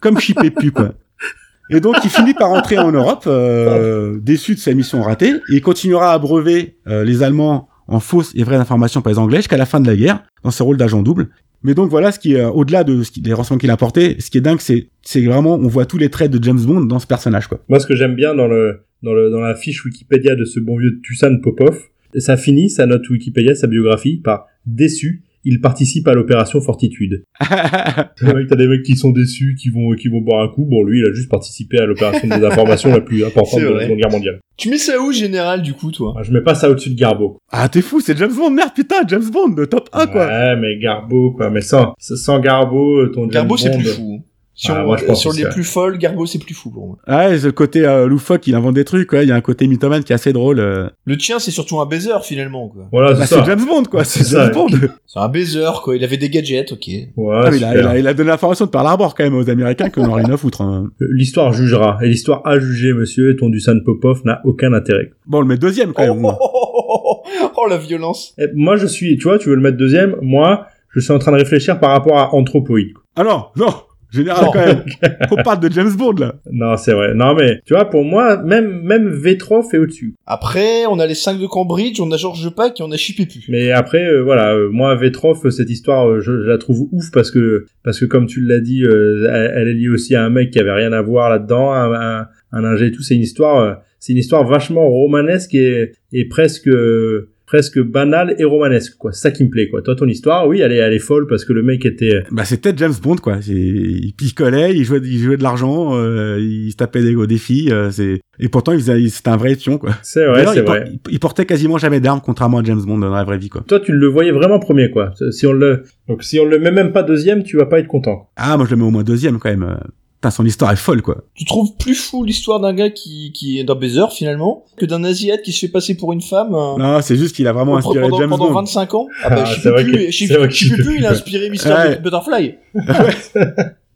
comme Chipépu quoi. Et donc il finit par rentrer en Europe, euh, déçu de sa mission ratée, et il continuera à breuver euh, les Allemands en fausses et vraies informations par les Anglais jusqu'à la fin de la guerre, dans ses rôles d'agent double. Mais donc voilà, ce qui est euh, au-delà de ce qui, des renseignements qu'il a apportés, ce qui est dingue, c'est c'est vraiment on voit tous les traits de James Bond dans ce personnage quoi. Moi, ce que j'aime bien dans le dans le dans la fiche Wikipédia de ce bon vieux Tusan Popov, ça finit sa note Wikipédia, sa biographie par déçu. Il participe à l'opération Fortitude. T'as des mecs qui sont déçus, qui vont qui vont boire un coup. Bon, lui, il a juste participé à l'opération de désinformation la plus importante de la. Seconde Guerre mondiale. Tu mets ça où, général, du coup, toi? Ah, Je mets pas ça au-dessus de Garbo. ah t'es fou, c'est James Bond, merde putain, James Bond, top 1 quoi. Ouais, mais Garbo, quoi. Mais sans, sans Garbo, ton James Garbo, c'est plus fou. Si Ah, on- moi, je pense sur les plus folles, Garbo, c'est plus fou pour moi. Ouais, ce côté euh, loufoque, il invente des trucs, ouais. Il y a un côté mythomane qui est assez drôle. euh. Le tien, c'est surtout un baiser, finalement, quoi. Voilà, Bah, c'est c'est ça. James Bond, quoi. C'est C'est ça, James Bond. C'est un baiser, quoi. Il avait des gadgets, ok. Ouais, Ah, mais il, a, super. il, a, il a donné l'information de Pearl Harbor quand même aux Américains qu'on n'aurait rien à foutre. hein. L'histoire jugera. Et l'histoire a jugé, monsieur, et ton Dusan Popov n'a aucun intérêt. Bon, on le met deuxième quand Oh, même. oh, oh, oh, oh, la violence. Eh, moi, je suis, tu vois, tu veux le mettre deuxième. Moi, je suis en train de réfléchir par rapport à Anthropoïde. Ah non, non, général Non. quand même. On parle de James Bond là. Non, c'est vrai. Non, mais, tu vois, pour moi, même, même V3 fait au-dessus. Après, on a les 5 de Cambridge, on a Georges Pack et on a Chipépu. Mais après, euh, voilà, euh, moi, V3, cette histoire, euh, je, je la trouve ouf parce que, parce que comme tu l'as dit, euh, elle, elle est liée aussi à un mec qui avait rien à voir là-dedans, un, un, un ingé et tout. C'est une histoire, euh, c'est une histoire vachement romanesque et, et presque, euh, presque banale et romanesque, quoi. Ça qui me plaît, quoi. Toi, ton histoire, oui, elle est, elle est folle parce que le mec était, Bah c'était James Bond quoi. Il picolait, il jouait, il jouait de l'argent, euh, il se tapait des gros défis. euh, c'est et pourtant il faisait, c'était un vrai espion quoi. c'est vrai, c'est por- vrai. il portait quasiment jamais d'armes contrairement à James Bond dans la vraie vie quoi. Toi, tu le voyais vraiment premier, quoi. Si on le, donc si on le met même pas deuxième, tu vas pas être content. Ah moi je le mets au moins deuxième quand même. Putain, son histoire est folle quoi. Tu trouves plus fou l'histoire d'un gars qui, qui est d'un baiser, finalement, que d'un Asiate qui se fait passer pour une femme euh, Non, c'est juste qu'il a vraiment pendant, inspiré James pendant Bond. 25 ans Ah bah, Ah, que- Chip- c'est vrai que Chipépu, Chipépu, il a inspiré Mr. Ouais. Butterfly.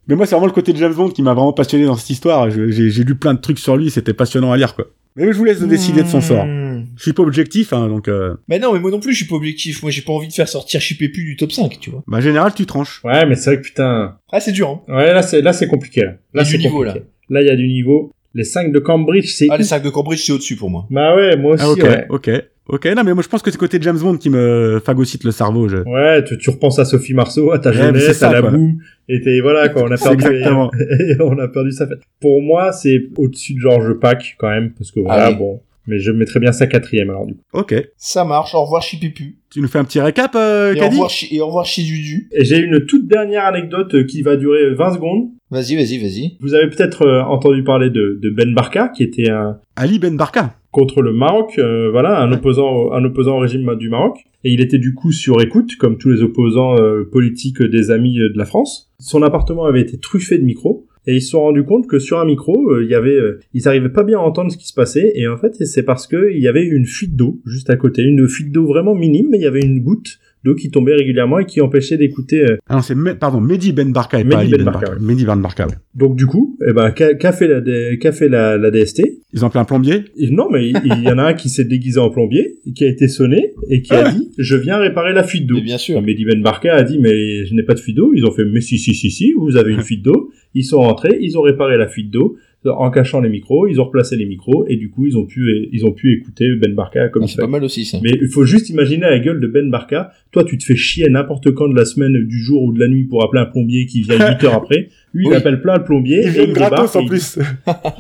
Mais moi c'est vraiment le côté de James Bond qui m'a vraiment passionné dans cette histoire. Je- J'ai j'ai lu plein de trucs sur lui, c'était passionnant à lire quoi. Mais je vous laisse décider de son sort. Hmm. Je suis pas objectif hein, donc euh, Mais non, mais moi non plus, je suis pas objectif. Moi, j'ai pas envie de faire sortir Chipépu du top 5, tu vois. bah général tu tranches. Ouais, mais c'est vrai que putain, Ah, c'est dur, hein. Ouais, là c'est là c'est compliqué. Là, Il y a là c'est du niveau, compliqué. Là il y a du niveau. Les 5 de Cambridge, c'est Ah, les 5 de Cambridge, c'est au-dessus pour moi. Bah ouais, moi aussi Ah ok, ouais. ok, ok. Non mais moi je pense que c'est le côté James Bond qui me phagocyte le cerveau. Je... Ouais, tu, tu repenses à Sophie Marceau, à ta Ouais, jeunesse, à la boum, et t'es voilà quoi, on a perdu exactement. et on a perdu sa fête. Pour moi, c'est au-dessus de Georges Pack quand même parce que voilà, Allez. bon, mais je mettrais bien sa quatrième alors du coup. Ok. Ça marche, au revoir Chipépu. Tu nous fais un petit récap, euh, Et au revoir, Chi- et au revoir Chidudu. Et j'ai une toute dernière anecdote euh, qui va durer 20 secondes. Vas-y, vas-y, vas-y. Vous avez peut-être euh, entendu parler de, de Ben Barka qui était un Ali Ben Barka. contre le Maroc, euh, voilà, un opposant, au- un opposant au régime du Maroc. Et il était du coup sur écoute, comme tous les opposants euh, politiques des amis euh, de la France. Son appartement avait été truffé de micros. Et ils se sont rendus compte que sur un micro, euh, il y avait, euh, ils arrivaient pas bien à entendre ce qui se passait. Et en fait, c'est parce que il y avait une fuite d'eau juste à côté, une fuite d'eau vraiment minime, mais il y avait une goutte d'eau qui tombait régulièrement et qui empêchait d'écouter. euh. Ah non, c'est Me- pardon, Mehdi Ben Barka et Mehdi pas Ali Ben Ben Barka, Barka. ouais. Mehdi Ben Barka, ouais. Donc du coup, eh ben, qu'a qu'a fait la, qu'a fait la, la DST Ils ont appelé un plombier? Et Non, mais il y en a un qui s'est déguisé en plombier, et qui a été sonné et qui a dit je viens réparer la fuite d'eau. Mais bien sûr. Mehdi Ben Barka a dit mais je n'ai pas de fuite d'eau. Ils ont fait mais si si si si vous avez une fuite d'eau. Ils sont rentrés, ils ont réparé la fuite d'eau en cachant les micros, ils ont replacé les micros et du coup ils ont pu ils ont pu écouter Ben Barka comme Ah, il c'est pas mal aussi, ça. Mais il faut juste imaginer la gueule de Ben Barka. Toi, tu te fais chier n'importe quand de la semaine, du jour ou de la nuit pour appeler un plombier qui vient 8 heures après. Lui, il Oui. appelle plein le plombier. Ils et il gratos en et il- plus.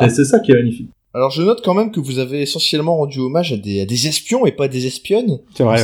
Et C'est ça qui est magnifique. Alors, je note quand même que vous avez essentiellement rendu hommage à des, à des espions et pas des espionnes. C'est vrai.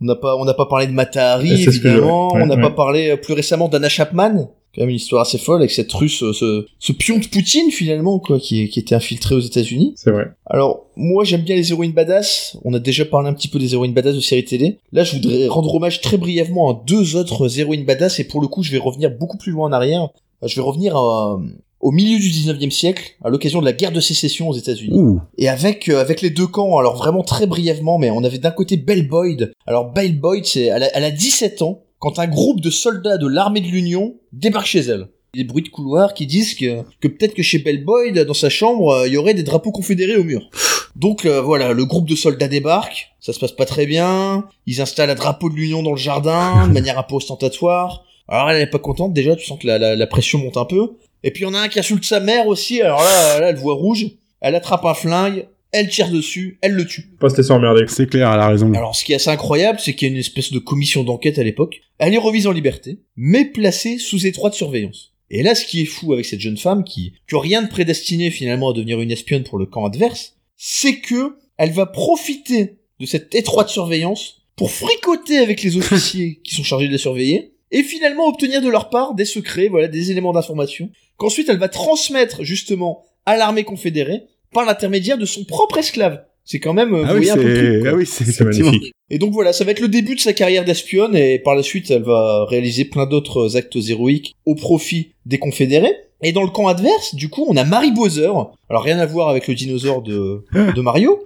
On n'a pas, on n'a pas parlé de Matahari, évidemment. ouais, on n'a ouais. pas parlé euh, plus récemment d'Anna Chapman. Quand même une histoire assez folle avec cette russe, euh, ce, ce pion de Poutine, finalement, quoi, qui, qui était infiltré aux États-Unis. C'est vrai. Alors, moi, j'aime bien les héroïnes badass. On a déjà parlé un petit peu des héroïnes badass de séries télé. Là, je voudrais rendre hommage très brièvement à deux autres héroïnes badass, et pour le coup, je vais revenir beaucoup plus loin en arrière. Euh, Je vais revenir à- au milieu du 19e siècle, à l'occasion de la guerre de sécession aux États-Unis. Et avec euh, avec les deux camps, alors vraiment très brièvement, mais on avait d'un côté Belle Boyd. Alors Belle Boyd, c'est elle a 17 ans quand un groupe de soldats de l'armée de l'Union débarque chez elle. des bruits de couloir qui disent que, que peut-être que chez Bell Boyd, dans sa chambre, euh, il y aurait des drapeaux confédérés au mur. Donc euh, voilà, le groupe de soldats débarque, ça se passe pas très bien, ils installent un drapeau de l'Union dans le jardin, de manière un peu ostentatoire. Alors elle, elle est pas contente déjà, tu sens que la, la, la pression monte un peu. Et puis il y en a un qui insulte sa mère aussi, alors là, là elle voit rouge, elle attrape un flingue, elle tire dessus, elle le tue. Pas se laisser emmerder. C'est clair, elle a raison. Alors, ce qui est assez incroyable, c'est qu'il y a une espèce de commission d'enquête à l'époque. Elle est remise en liberté, mais placée sous étroite surveillance. Et là, ce qui est fou avec cette jeune femme, qui, qui a rien de prédestiné finalement à devenir une espionne pour le camp adverse, c'est que elle va profiter de cette étroite surveillance pour fricoter avec les officiers qui sont chargés de la surveiller, et finalement obtenir de leur part des secrets, voilà, des éléments d'information, qu'ensuite elle va transmettre justement à l'armée confédérée par l'intermédiaire de son propre esclave. C'est quand même, euh, Ah vous oui, voyez un peu quoi. ah oui, c'est magnifique. Et donc voilà, ça va être le début de sa carrière d'espionne et par la suite, elle va réaliser plein d'autres actes héroïques au profit des confédérés. Et dans le camp adverse, du coup, on a Mary Bowser. Alors rien à voir avec le dinosaure de, de Mario.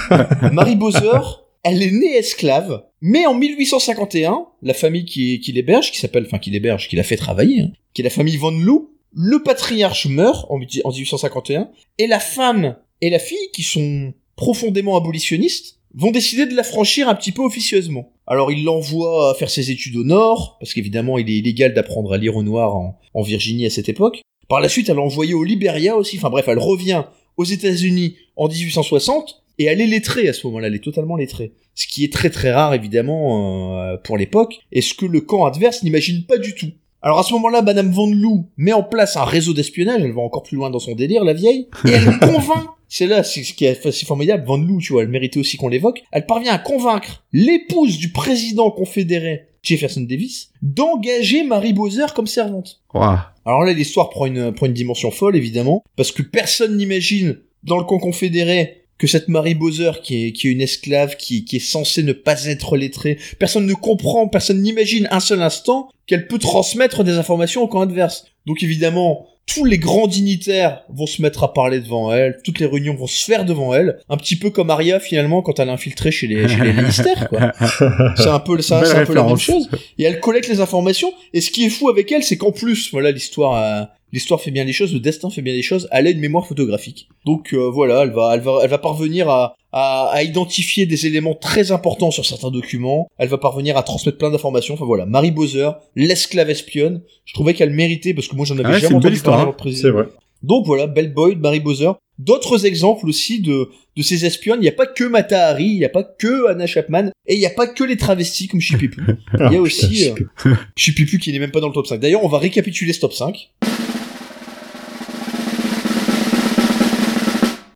Mary Bowser, elle est née esclave, mais en 1851, la famille qui, qui l'héberge, qui s'appelle, enfin qui l'héberge, qui l'a fait travailler, hein, qui est la famille Von Loo, le patriarche meurt en, en 1851, et la femme et la fille, qui sont profondément abolitionnistes, vont décider de la franchir un petit peu officieusement. Alors il l'envoie faire ses études au nord, parce qu'évidemment il est illégal d'apprendre à lire au noir en, en Virginie à cette époque. Par la suite, elle l'a envoyé au Liberia aussi, enfin bref, elle revient aux États-Unis en 1860, et elle est lettrée à ce moment-là, elle est totalement lettrée. Ce qui est très très rare évidemment euh, pour l'époque, et ce que le camp adverse n'imagine pas du tout. Alors à ce moment-là, Madame Van Loo met en place un réseau d'espionnage, elle va encore plus loin dans son délire, la vieille, et elle convainc, c'est là c'est ce qui est assez formidable, Van Loo, tu vois, elle méritait aussi qu'on l'évoque, elle parvient à convaincre l'épouse du président confédéré, Jefferson Davis, d'engager Mary Bowser comme servante. Ouah. Alors là, l'histoire prend une, prend une dimension folle, évidemment, parce que personne n'imagine, dans le camp confédéré, que cette Mary Bowser, qui est, qui est une esclave, qui, qui est censée ne pas être lettrée, personne ne comprend, personne n'imagine un seul instant qu'elle peut transmettre des informations au camp adverse. Donc évidemment, tous les grands dignitaires vont se mettre à parler devant elle, toutes les réunions vont se faire devant elle, un petit peu comme Arya finalement quand elle a infiltré chez les, chez les quoi. C'est un peu, Belle c'est un peu la même chose. Et elle collecte les informations. Et ce qui est fou avec elle, c'est qu'en plus, voilà, l'histoire, euh, l'histoire fait bien les choses, le destin fait bien les choses. Elle a une mémoire photographique. Donc euh, voilà, elle va, elle va, elle va parvenir à, à, à identifier des éléments très importants sur certains documents. Elle va parvenir à transmettre plein d'informations. Enfin voilà, Marie Bowser, l'esclave espionne. Je trouvais qu'elle méritait parce que moi j'en avais Ah jamais entendu parler hein. C'est vrai. Donc voilà, Belle Boyd, Mary Bowser. D'autres exemples aussi de, de ces espionnes. Il n'y a pas que Mata Hari, il n'y a pas que Anna Chapman, et il n'y a pas que les travestis comme Chipipu. Il y a aussi euh, Chipipu qui n'est même pas dans le top 5. D'ailleurs, on va récapituler ce top 5.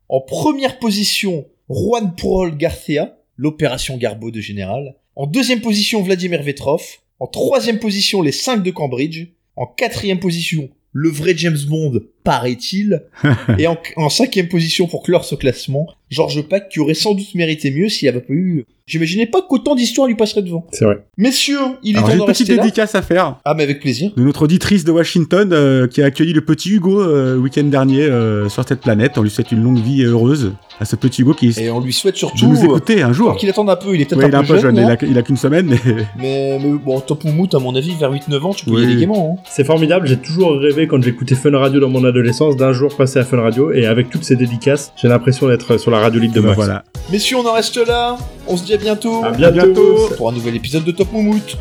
En première position, Juan Purol Garcia, l'opération Garbo de Général. En deuxième position, Vladimir Vetrov. En troisième position, les 5 de Cambridge. En quatrième position, le vrai James Bond, paraît-il. Et en, en cinquième position, pour clore ce classement, George Pack, qui aurait sans doute mérité mieux s'il avait pas eu... J'imaginais pas qu'autant d'histoires lui passeraient devant. C'est vrai. Messieurs, il est Alors temps j'ai de une petite là. dédicace à faire Ah, mais avec plaisir. de notre auditrice de Washington euh, qui a accueilli le petit Hugo euh, le week-end dernier euh, sur cette planète. On lui souhaite une longue vie heureuse à ce petit Hugo qui Et on lui souhaite de surtout... nous euh, écouter un jour. qu'il attende un peu, il est peut-être Ouais, est un peu jeune, jeune, il a, qu'une semaine, mais mais, mais bon, Top Moumout, à mon avis, vers 8-9 ans, tu peux Oui. y aller gaiement. Hein. C'est formidable, j'ai toujours rêvé quand j'écoutais Fun Radio dans mon adolescence d'un jour passer à Fun Radio et avec toutes ces dédicaces, j'ai l'impression d'être sur la radio libre de bah, Max. voilà. Messieurs, on en reste là. On se dit à bientôt. À bientôt. bientôt. Pour un nouvel épisode de Top Moumout.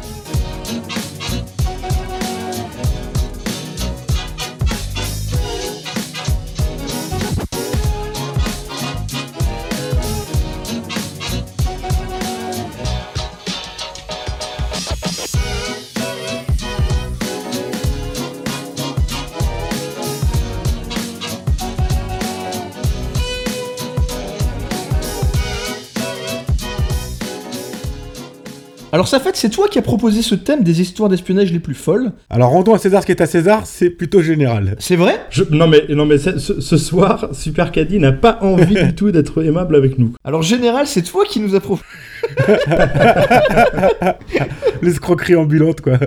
Alors, ça fait, c'est toi qui as proposé ce thème des histoires d'espionnage les plus folles. Alors rendons à César ce qui est à César, c'est plutôt général. C'est vrai? Je- non mais, non mais ce, ce- ce soir, Super Caddy n'a pas envie du tout d'être aimable avec nous. Alors, général, c'est toi qui nous as proposé. L'escroquerie ambulante quoi.